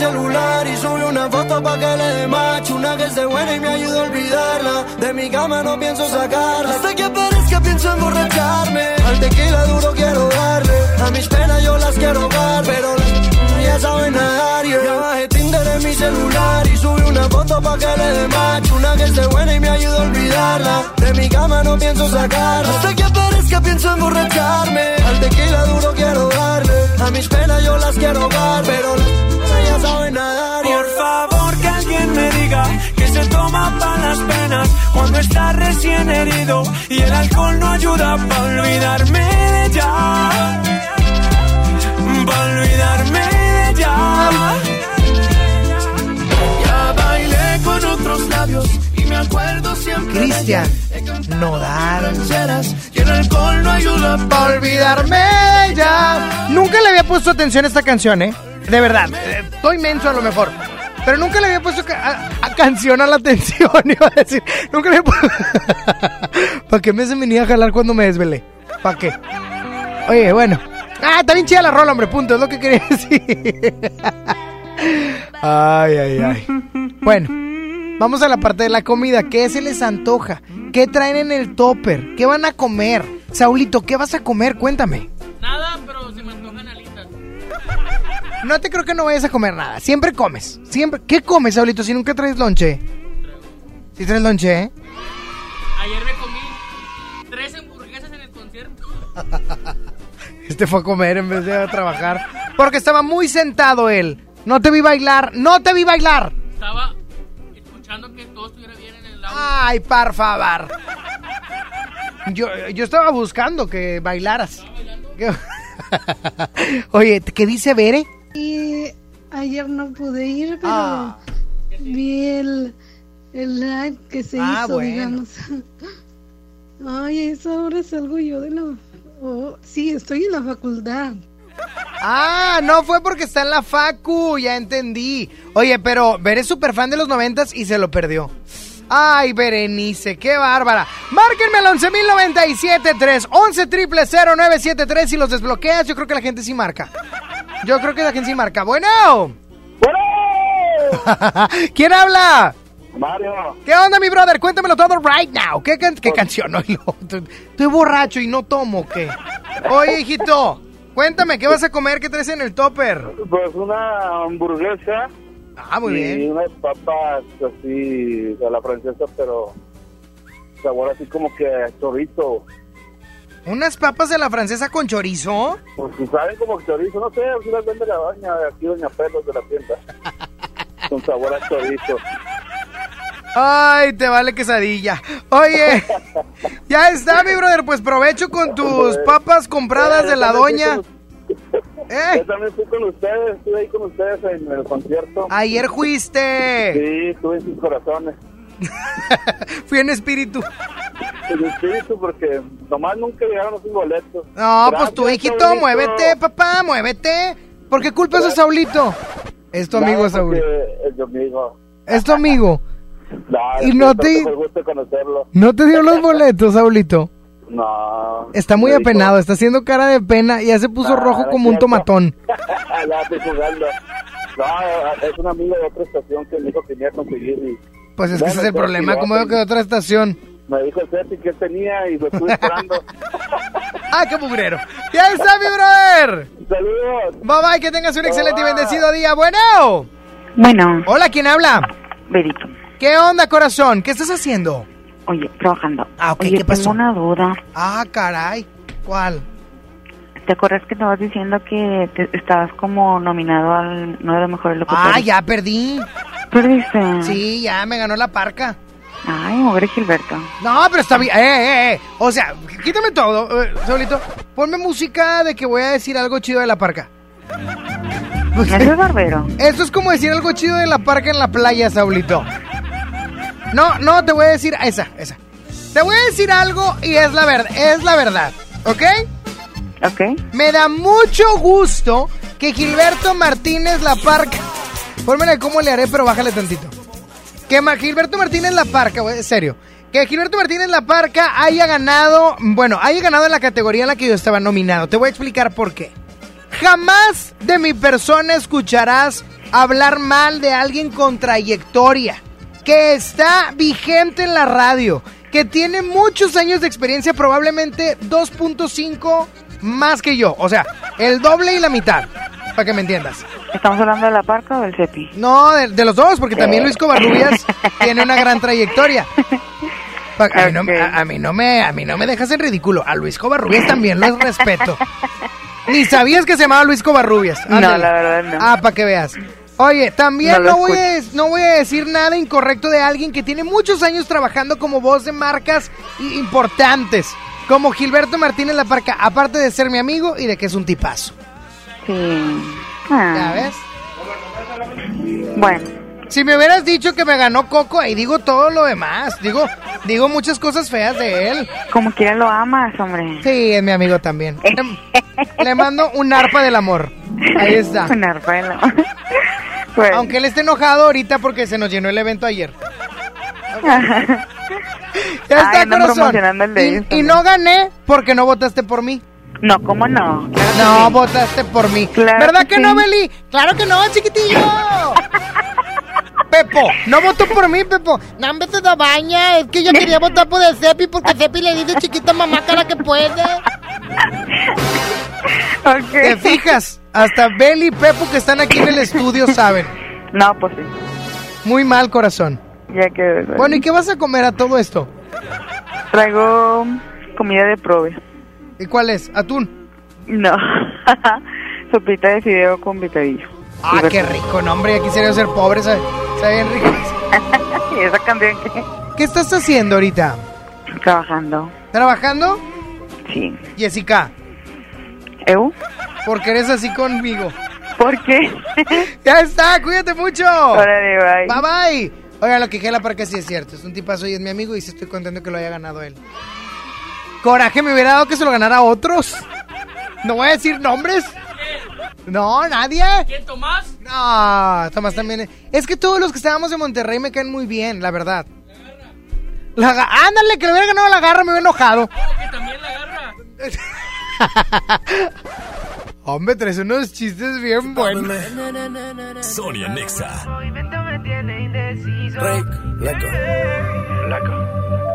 Celular y subí una foto pa' que le dé macho. Una que esté buena y me ayude a olvidarla. De mi cama no pienso sacarla. Hasta que aparezca pienso emborracharme. Al tequila duro quiero darle. A mis penas yo las quiero dar Pero las (laughs) ya saben nadar. Yeah. Ya bajé Tinder en mi celular y subí una foto pa' que le dé macho. Una que esté buena y me ayude a olvidarla. De mi cama no pienso sacarla. Hasta que aparezca pienso emborracharme. Al tequila duro quiero darle. A mis penas yo las quiero dar Pero las ya saben nadar. Por favor que alguien me diga que se toma para las penas cuando está recién herido y el alcohol no ayuda para olvidarme de ella. Para olvidarme de ella. Ya bailé con otros labios y me acuerdo siempre de Cristian ella. Nodal. rancheras y el alcohol no ayuda Para olvidarme ya. Nunca le había puesto atención a esta canción, ¿eh? De verdad. eh, Estoy menso a lo mejor. Pero nunca le había puesto a, canción a la (laughs) atención, iba a decir. Nunca le había puesto... (laughs) ¿Para qué me se venía a jalar cuando me desvelé? ¿Para qué? Oye, bueno. Ah, está bien chida la rola, hombre, punto. Es lo que quería (laughs) decir. Ay, ay, ay. Bueno, vamos a la parte de la comida. ¿Qué se les antoja? ¿Qué traen en el topper? ¿Qué van a comer? Saulito, ¿qué vas a comer? Cuéntame. Nada, pero se me. No te creo que no vayas a comer nada. Siempre comes. Siempre. ¿Qué comes, Saulito, si nunca traes lonche? Si traes lonche, ¿eh? Ayer me comí tres hamburguesas en el concierto. (laughs) Este fue a comer en vez de a trabajar. Porque estaba muy sentado él. No te vi bailar. No te vi bailar. Estaba escuchando que todo estuviera bien en el audio. Ay, por favor. Yo, yo estaba buscando que bailaras. ¿Qué- (laughs) Oye, ¿qué dice Bere? Y ayer no pude ir, pero Ah. vi el, el live que se Ah, hizo, bueno. digamos. (laughs) Ay, a esa hora salgo yo de la... Oh, sí, estoy en la facultad. Ah, no fue porque está en la facu, ya entendí. Oye, pero Bere es súper fan de los noventas y se lo perdió. Ay, Berenice, qué bárbara. Márquenme al 11.097.3, 11 triple 0973 y los desbloqueas. Yo creo que la gente sí marca. Yo creo que la gente sí marca. Bueno. (laughs) ¿Quién habla? Mario. ¿Qué onda, mi brother? Cuéntamelo todo right now. ¿Qué, can- qué canción? (laughs) Estoy estoy borracho y no tomo, ¿qué? Oye, hijito, cuéntame, ¿qué vas a comer? ¿Qué traes en el topper? Pues una hamburguesa. Ah, muy y bien. unas papas así a la francesa, pero sabor así como que a chorizo. ¿Unas papas de la francesa con chorizo? Pues si saben como chorizo, no sé, si las vende la doña de aquí, doña Pelos de la tienda. (laughs) Con sabor a chorizo. Ay, te vale quesadilla. Oye, ya está, mi brother. Pues provecho con (laughs) tus papas compradas de la doña. ¿Eh? Yo también fui con ustedes, estuve ahí con ustedes en el concierto. Ayer fuiste. Sí, estuve en sus corazones. (laughs) Fui en espíritu. En espíritu, porque nomás nunca llegaron los boletos. No, pues tu hijito, Saulito. muévete, papá, muévete. ¿Por qué culpas a Saulito? Es tu amigo, No, Saúl. Es tu amigo. Es tu amigo. No, Y no te- fue gusto conocerlo. ¿No te dio los boletos, Saulito? No. Está muy apenado, está haciendo cara de pena y ya se puso No, rojo no como un tomatón. (laughs) ya estoy jugando. No, es un amigo de otra estación que me dijo que venía a conseguir y... Pues es que ese es el problema, como veo que de otra estación. me dijo el Cepi que tenía y lo estuve esperando. (laughs) ¡Ah, qué mugrero! ¡Ya está, mi brother! Saludos. Bye bye, que tengas un excelente y bendecido día. Bueno. Bueno. Hola, ¿quién habla? Verito. ¿Qué onda, corazón? ¿Qué estás haciendo? Oye, trabajando. Ah, ok, Oye, ¿qué pasó? tengo una duda. Ah, caray. ¿Cuál? ¿Te acuerdas que estabas diciendo que te- estabas como nominado al uno de los mejores locutores? Ah, ya perdí. ¿Perdiste? Sí, ya me ganó la parca. Ay, mujer Gilberto. No, pero está bien. Eh, eh, eh. O sea, quítame todo, eh, Saulito. Ponme música de que voy a decir algo chido de la parca. (laughs) Eso es barbero. Esto es como decir algo chido de la parca en la playa, Saulito. No, no, te voy a decir esa, esa. Te voy a decir algo y es la verdad, es la verdad, ¿ok? Ok. Me da mucho gusto que Gilberto Martínez La Parca. Pónmele cómo le haré, pero bájale tantito. Que Gilberto Martínez La Parca, en serio. Que Gilberto Martínez La Parca haya ganado, bueno, haya ganado en la categoría en la que yo estaba nominado. Te voy a explicar por qué. Jamás de mi persona escucharás hablar mal de alguien con trayectoria, que está vigente en la radio, que tiene muchos años de experiencia, probablemente 2.5 más que yo. O sea, el doble y la mitad, para que me entiendas. ¿Estamos hablando de la parca o del CEPI? No, de, de los dos, porque también Luis Covarrubias (laughs) tiene una gran trayectoria. A mí, no, a, a mí no me, a mí no me dejas en ridículo. A Luis Covarrubias también lo respeto. (laughs) Ni sabías que se llamaba Luis Covarrubias. No, la verdad no. Ah, para que veas. Oye, también No voy a, no voy a decir nada incorrecto de alguien que tiene muchos años trabajando como voz de marcas importantes, como Gilberto Martínez La Parca, aparte de ser mi amigo y de que es un tipazo. Sí. Ah. ¿Ya ves? Bueno. Si me hubieras dicho que me ganó Coco, ahí digo todo lo demás. Digo, digo muchas cosas feas de él. Como quiera lo amas, hombre. Sí, es mi amigo también. (laughs) Le, le mando un arpa del amor. Ahí está. Un arpa del amor. (laughs) Aunque él esté enojado ahorita porque se nos llenó el evento ayer. (laughs) Ya Ay, está, andan corazón. el de Y, y no gané porque no votaste por mí. No, ¿cómo no? Claro No, sí. votaste por mí. Claro ¿Verdad que que, no. Beli? Claro que no, chiquitillo. (laughs) Pepo, no votó por mí, Pepo. No, hombre, se da baña. Es que yo quería votar por el Cepi porque Cepi le dice chiquita mamá cara que puede. (laughs) ¿Te fijas? Hasta Beli y Pepo que están aquí en el estudio saben. No, pues sí. Muy mal, corazón. Ya que... Bueno, ¿y qué vas a comer a todo esto? Traigo comida de prove. ¿Y cuál es? ¿Atún? No. (laughs) Sopita de fideo con picadillo. Ah, qué rico, no, hombre. Ya quisiera ser pobre, sabe, sabe bien rico. (laughs) ¿Y esa canción qué? ¿Qué estás haciendo ahorita? Trabajando. ¿Trabajando? Sí. Jessica. ¿Eu? Porque eres así conmigo. ¿Por qué? (laughs) ya está, cuídate mucho. Órale, bye. Bye bye. Oiga, lo que dije la parca sí es cierto. Es un tipazo y es mi amigo y sí estoy contento que lo haya ganado él. Coraje me hubiera dado que se lo ganara a otros. No voy a decir nombres. No, nadie. ¿Quién, Tomás? No, Tomás también. es- que todos los que estábamos en Monterrey me caen muy bien, la verdad. La ga- Ándale, que le hubiera ganado la garra, me hubiera enojado. Que también la agarra. (laughs) Hombre, traes unos chistes bien buenos. Sonia Nexa. Rey, leco,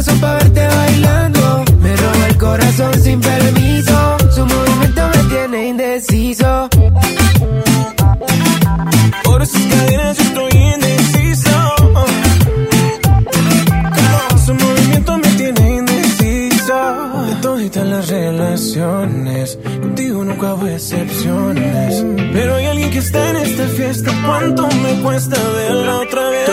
razón para verte bailando. Me roba el corazón sin permiso. Su movimiento me tiene indeciso. Por sus cadenas yo estoy indeciso. Su movimiento me tiene indeciso. De todas las relaciones, contigo nunca hubo excepciones. Pero hay alguien que está en esta fiesta. ¿Cuánto me cuesta? Tú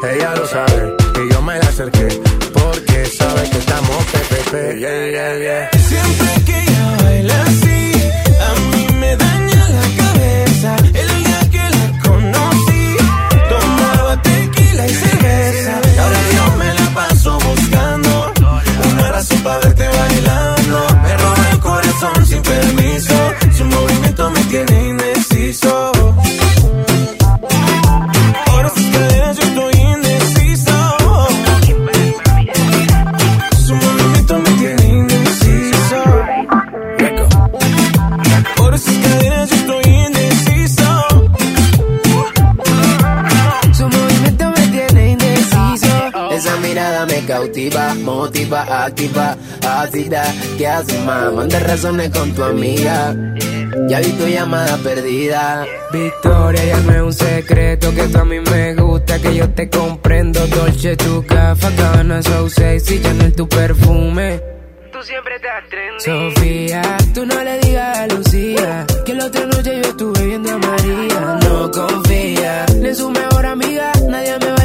Ella lo sabe y yo me la acerqué porque sabe que estamos PPP. Yeah, yeah, yeah. Siempre que ella baila así, a mí me daña la cabeza. El día que la conocí, tomaba tequila y cerveza. Y ahora yo me la paso buscando una razón para verte bailando. Me roba el corazón sin permiso, su movimiento me tiene cautiva, motiva, activa, ácida. ¿Qué haces, más? Manda razones con tu amiga. Ya vi tu llamada perdida. Victoria, ya no es un secreto que tú a mí me gusta, que yo te comprendo. Dolce, tu café, Cabana, so sexy, Chanel, tu perfume. Tú siempre estás trendy. Sofía, tú no le digas a Lucía que la otra noche yo estuve viendo a María. No confía, ni en su mejor amiga, nadie me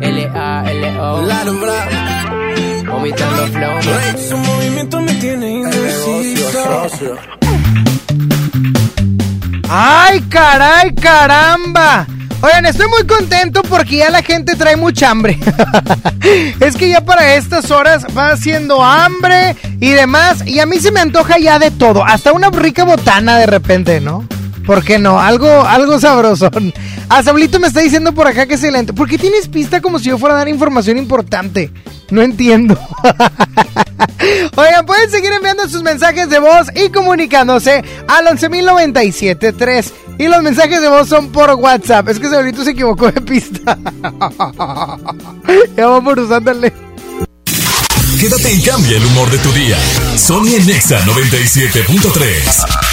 L-A-L-O. Vomitando flow. Su movimiento me tiene indeciso. ¡Ay, caray, caramba! Oigan, estoy muy contento porque ya la gente trae mucha hambre. (laughs) es que ya para estas horas va haciendo hambre y demás. Y a mí se me antoja ya de todo. Hasta una rica botana de repente, ¿no? ¿Por qué no? Algo, algo sabrosón. A Sablito me está diciendo por acá que se le... ¿Por qué tienes pista como si yo fuera a dar información importante? No entiendo. (laughs) Oigan, pueden seguir enviando sus mensajes de voz y comunicándose al 11.097.3. Y los mensajes de voz son por WhatsApp. Es que Sablito se equivocó de pista. (laughs) ya vamos usándole. Quédate y cambia el humor de tu día. Sony Nexa 97.3.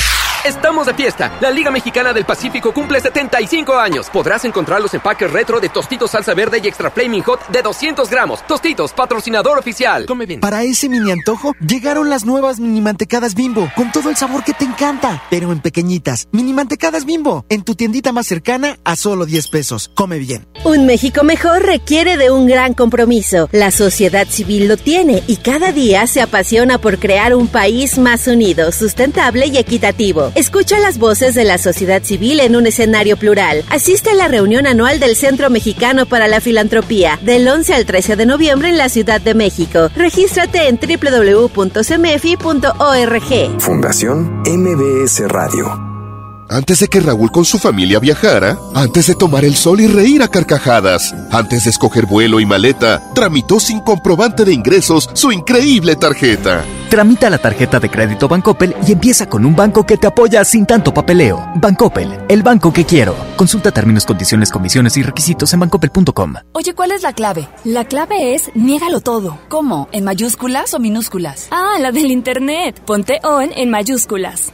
Estamos de fiesta. La Liga Mexicana del Pacífico cumple 75 años. Podrás encontrar los empaques retro de Tostitos Salsa Verde y Extra Flaming Hot de 200 gramos. Tostitos, patrocinador oficial. Come bien. Para ese mini antojo, llegaron las nuevas mini mantecadas bimbo, con todo el sabor que te encanta, pero en pequeñitas. Mini mantecadas bimbo, en tu tiendita más cercana a solo 10 pesos. Come bien. Un México mejor requiere de un gran compromiso. La sociedad civil lo tiene y cada día se apasiona por crear un país más unido, sustentable y equitativo. Escucha las voces de la sociedad civil en un escenario plural. Asiste a la reunión anual del Centro Mexicano para la Filantropía del 11 al 13 de noviembre en la Ciudad de México. Regístrate en www.cmefi.org. Fundación MBS Radio. Antes de que Raúl con su familia viajara, antes de tomar el sol y reír a carcajadas, antes de escoger vuelo y maleta, tramitó sin comprobante de ingresos su increíble tarjeta. Tramita la tarjeta de crédito Bancoppel y empieza con un banco que te apoya sin tanto papeleo. Bancoppel, el banco que quiero. Consulta términos, condiciones, comisiones y requisitos en bancoppel.com. Oye, ¿cuál es la clave? La clave es niégalo todo. ¿Cómo? ¿En mayúsculas o minúsculas? Ah, la del internet. Ponte on en mayúsculas.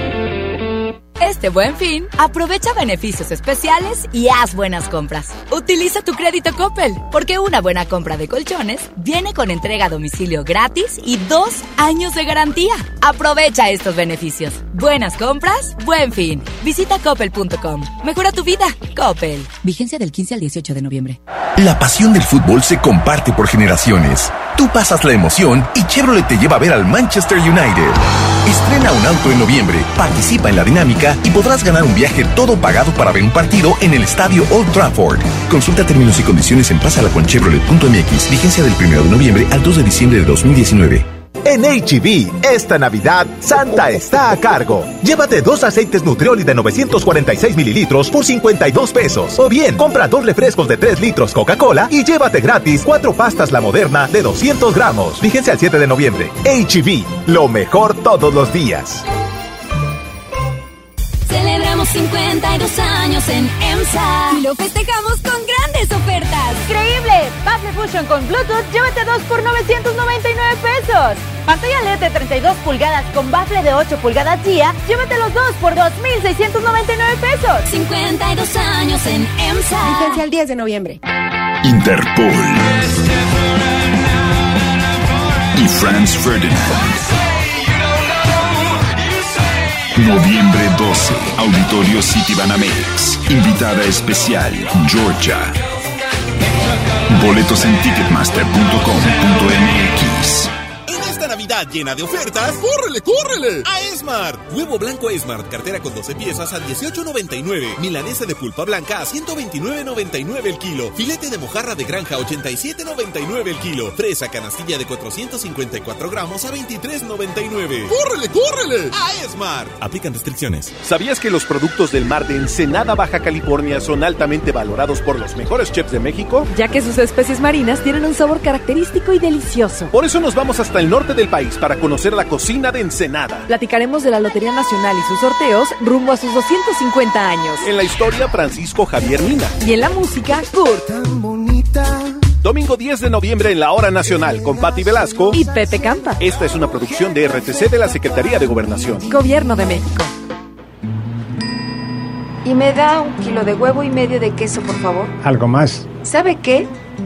Este buen fin, aprovecha beneficios especiales y haz buenas compras. Utiliza tu crédito Coppel, porque una buena compra de colchones viene con entrega a domicilio gratis y dos años de garantía. Aprovecha estos beneficios. Buenas compras, buen fin. Visita coppel.com. Mejora tu vida, Coppel. Vigencia del 15 al 18 de noviembre. La pasión del fútbol se comparte por generaciones. Tú pasas la emoción y Chevrolet te lleva a ver al Manchester United. Estrena un auto en noviembre, participa en la dinámica y podrás ganar un viaje todo pagado para ver un partido en el estadio Old Trafford. Consulta términos y condiciones en pasalaconchevrolet.mx. Vigencia del 1 de noviembre al 2 de diciembre de 2019. En HB, esta Navidad, Santa está a cargo. Llévate dos aceites Nutrioli de 946 mililitros por 52 pesos. O bien, compra dos refrescos de 3 litros Coca-Cola y llévate gratis cuatro pastas La Moderna de 200 gramos. Fíjense al 7 de noviembre. HB, lo mejor todos los días. Celebramos 52 años en EMSA y lo festejamos con grandes ofertas. ¡Increíble! Baffle Fusion con Bluetooth, llévate dos por 999 pesos. Pantalla LED de 32 pulgadas con bafle de 8 pulgadas día, llévate los dos por 2,699 pesos. 52 años en EMSA. Vigencia el 10 de noviembre. Interpol. Y Franz Ferdinand. Noviembre 12, Auditorio City Banamex. Invitada especial, Georgia. Boletos en ticketmaster.com.mx. Navidad llena de ofertas, ¡córrele, córrele! A Esmart. Huevo blanco Esmart, cartera con 12 piezas a 18.99. Milanesa de pulpa blanca a 129.99 el kilo. Filete de mojarra de granja a 87.99 el kilo. Fresa canastilla de 454 gramos a 23.99. ¡Córrele, córrele! A Esmart. Aplican restricciones. ¿Sabías que los productos del mar de Ensenada, Baja California son altamente valorados por los mejores chefs de México? Ya que sus especies marinas tienen un sabor característico y delicioso. Por eso nos vamos hasta el norte del país para conocer la cocina de Ensenada. Platicaremos de la Lotería Nacional y sus sorteos rumbo a sus 250 años. En la historia, Francisco Javier Mina. Y en la música, Kurt. Domingo 10 de noviembre en la Hora Nacional con Patti Velasco y Pepe Campa. Esta es una producción de RTC de la Secretaría de Gobernación. Gobierno de México. Y me da un kilo de huevo y medio de queso, por favor. ¿Algo más? ¿Sabe qué?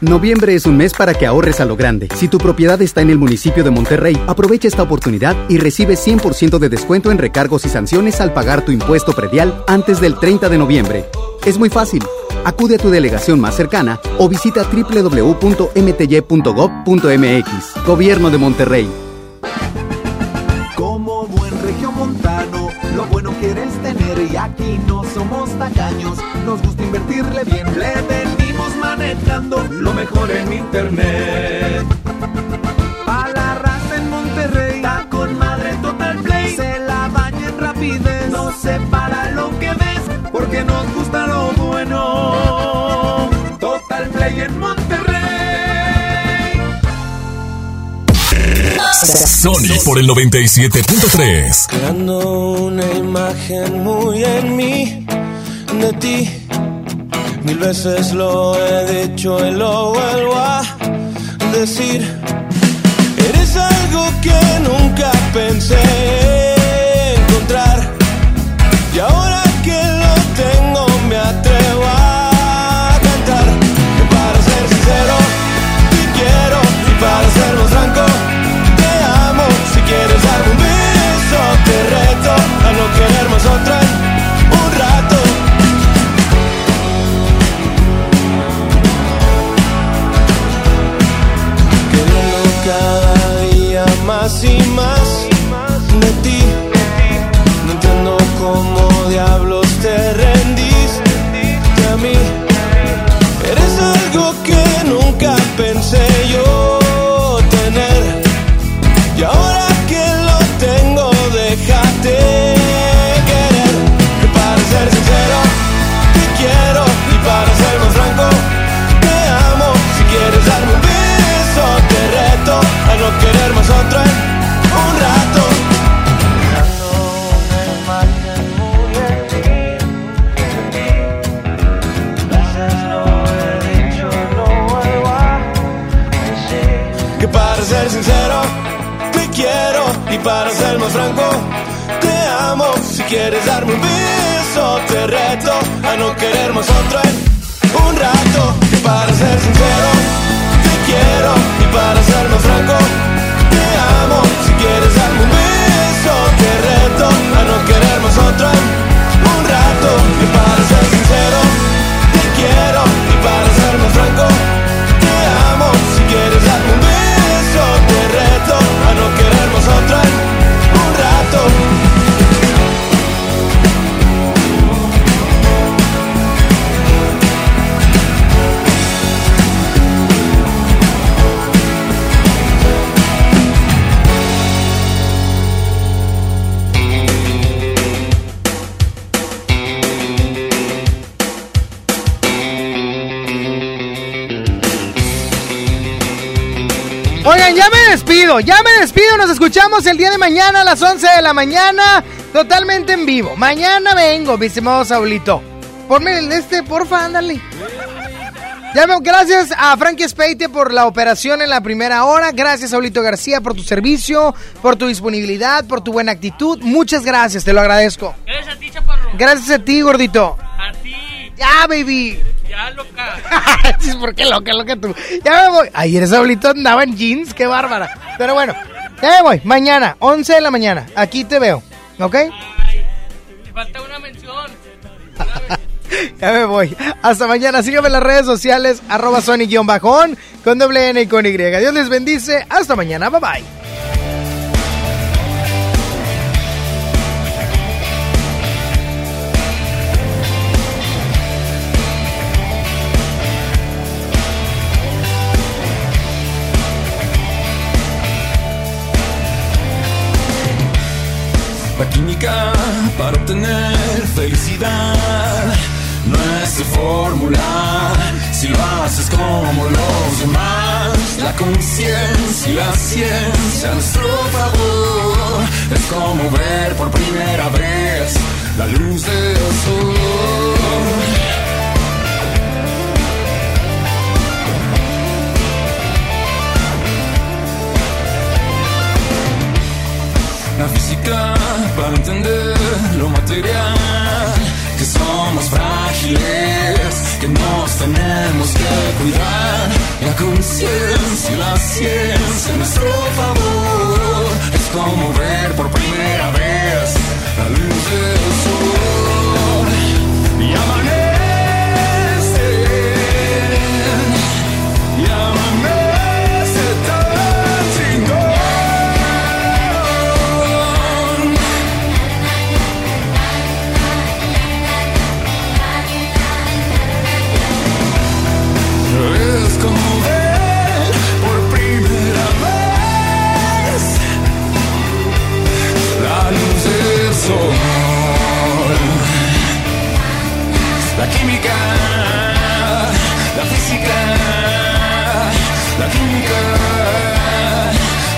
Noviembre es un mes para que ahorres a lo grande. Si tu propiedad está en el municipio de Monterrey, aprovecha esta oportunidad y recibe 100% de descuento en recargos y sanciones al pagar tu impuesto predial antes del 30 de noviembre. Es muy fácil. Acude a tu delegación más cercana o visita www.mty.gov.mx. Gobierno de Monterrey. Como buen regiomontano, lo bueno quieres tener y aquí no somos tacaños. Nos gusta invertirle bien, lo mejor en internet. Pa' la raza en Monterrey, está con madre Total Play. Se la baña en rapidez, no se para lo que ves, porque nos gusta lo bueno. Total Play en Monterrey. Sony por el 97.3. Creando una imagen muy en mí, de ti. Mil veces lo he dicho y lo vuelvo a decir. Eres algo que nunca pensé encontrar. Y ahora más y más de ti. No entiendo cómo diablos te rendiste a mí. Eres algo que nunca pensé yo Y para ser más franco, te amo. Si quieres darme un beso, te reto a no querer más otro un rato. Y para ser sincero, te quiero. Y para ser más franco, te amo. Si quieres darme un beso, te reto a no querer más ya me despido. Nos escuchamos el día de mañana a las 11 de la mañana, totalmente en vivo. Mañana vengo, mi estimado Saulito. Ponme el de este, porfa, ándale. Ya me- gracias a Frankie Speite por la operación en la primera hora. Gracias, Saulito García, por tu servicio, por tu disponibilidad, por tu buena actitud. Muchas gracias, te lo agradezco. Gracias a ti, chaparro. Gracias a ti, gordito. A ti. Ya, baby. Ya, loca. (laughs) ¿Por qué loca, loca tú? Ya me voy. Ayer Saulito andaba en jeans, qué bárbara. Pero bueno, ya me voy. Mañana, 11 de la mañana. Aquí te veo, ¿ok? Te falta una mención. (laughs) Ya me voy. Hasta mañana. Síganme en las redes sociales, arroba Sony-bajón, con doble N y con Y. Dios les bendice. Hasta mañana. Bye bye. La química para obtener felicidad no es fórmula si lo haces como los demás. La conciencia y la ciencia nuestro favor es como ver por primera vez la luz del sol. Física para entender lo material, que somos frágiles, que nos tenemos que cuidar. La conciencia y la ciencia nuestro favor es como ver por primera vez la luz del sol. Y amanece,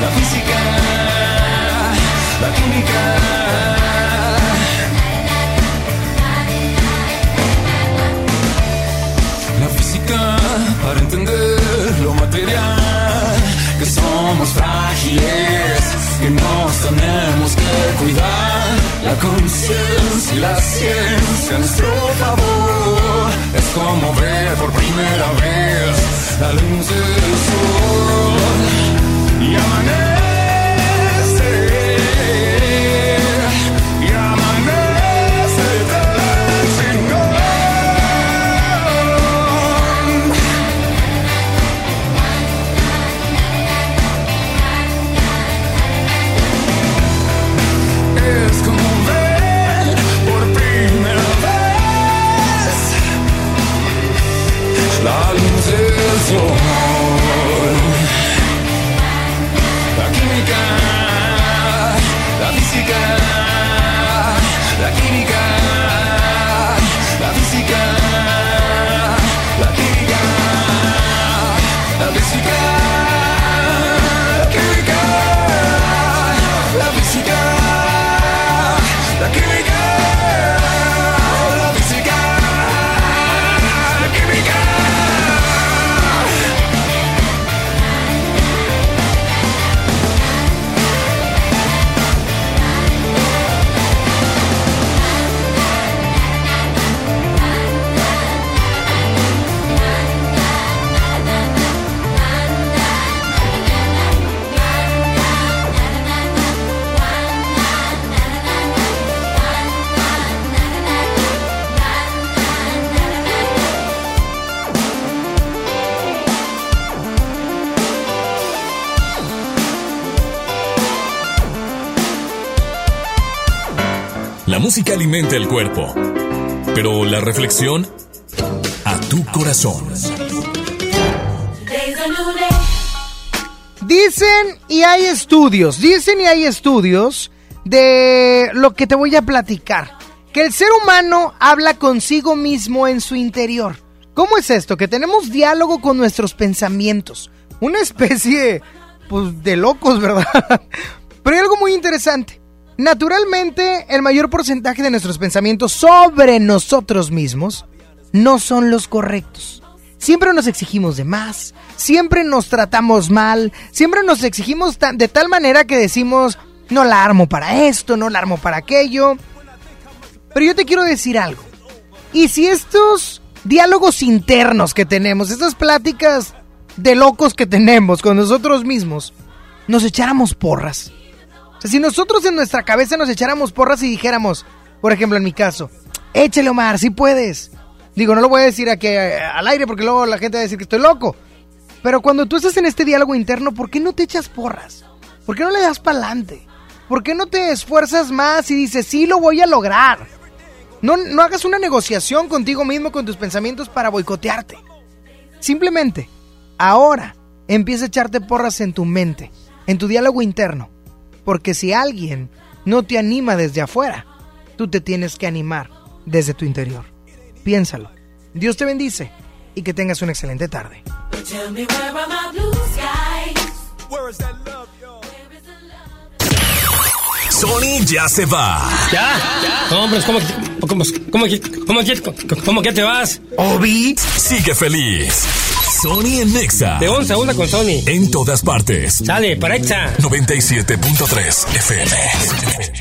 la física, la química. La física para entender lo material, que somos frágiles, que nos tenemos que cuidar. La conciencia y la ciencia a nuestro favor es como ver por primera vez la luz del sol el cuerpo, pero la reflexión a tu corazón. Dicen y hay estudios, dicen y hay estudios de lo que te voy a platicar. Que el ser humano habla consigo mismo en su interior. ¿Cómo es esto? Que tenemos diálogo con nuestros pensamientos. Una especie, pues, de locos, ¿verdad? (laughs) Pero hay algo muy interesante. Naturalmente, el mayor porcentaje de nuestros pensamientos sobre nosotros mismos no son los correctos. Siempre nos exigimos de más, siempre nos tratamos mal, siempre nos exigimos de tal manera que decimos, no la armo para esto, no la armo para aquello. Pero yo te quiero decir algo. ¿Y si estos diálogos internos que tenemos, estas pláticas de locos que tenemos con nosotros mismos, nos echáramos porras? Si nosotros en nuestra cabeza nos echáramos porras y dijéramos, por ejemplo en mi caso, échale Omar, si puedes. Digo, no lo voy a decir aquí eh, al aire porque luego la gente va a decir que estoy loco. Pero cuando tú estás en este diálogo interno, ¿por qué no te echas porras? ¿Por qué no le das pa'lante? ¿Por qué no te esfuerzas más y dices, sí, lo voy a lograr? No, no hagas una negociación contigo mismo, con tus pensamientos para boicotearte. Simplemente, ahora empieza a echarte porras en tu mente, en tu diálogo interno. Porque si alguien no te anima desde afuera, tú te tienes que animar desde tu interior. Piénsalo. Dios te bendice y que tengas una excelente tarde. Sony ya se va. ¿Ya? hombre, ¿cómo, cómo, cómo, cómo, cómo que te vas? Obi sigue feliz. Sony en Nexa. De once a una con Sony. En todas partes. Sale, para Exa. 97.3 FM.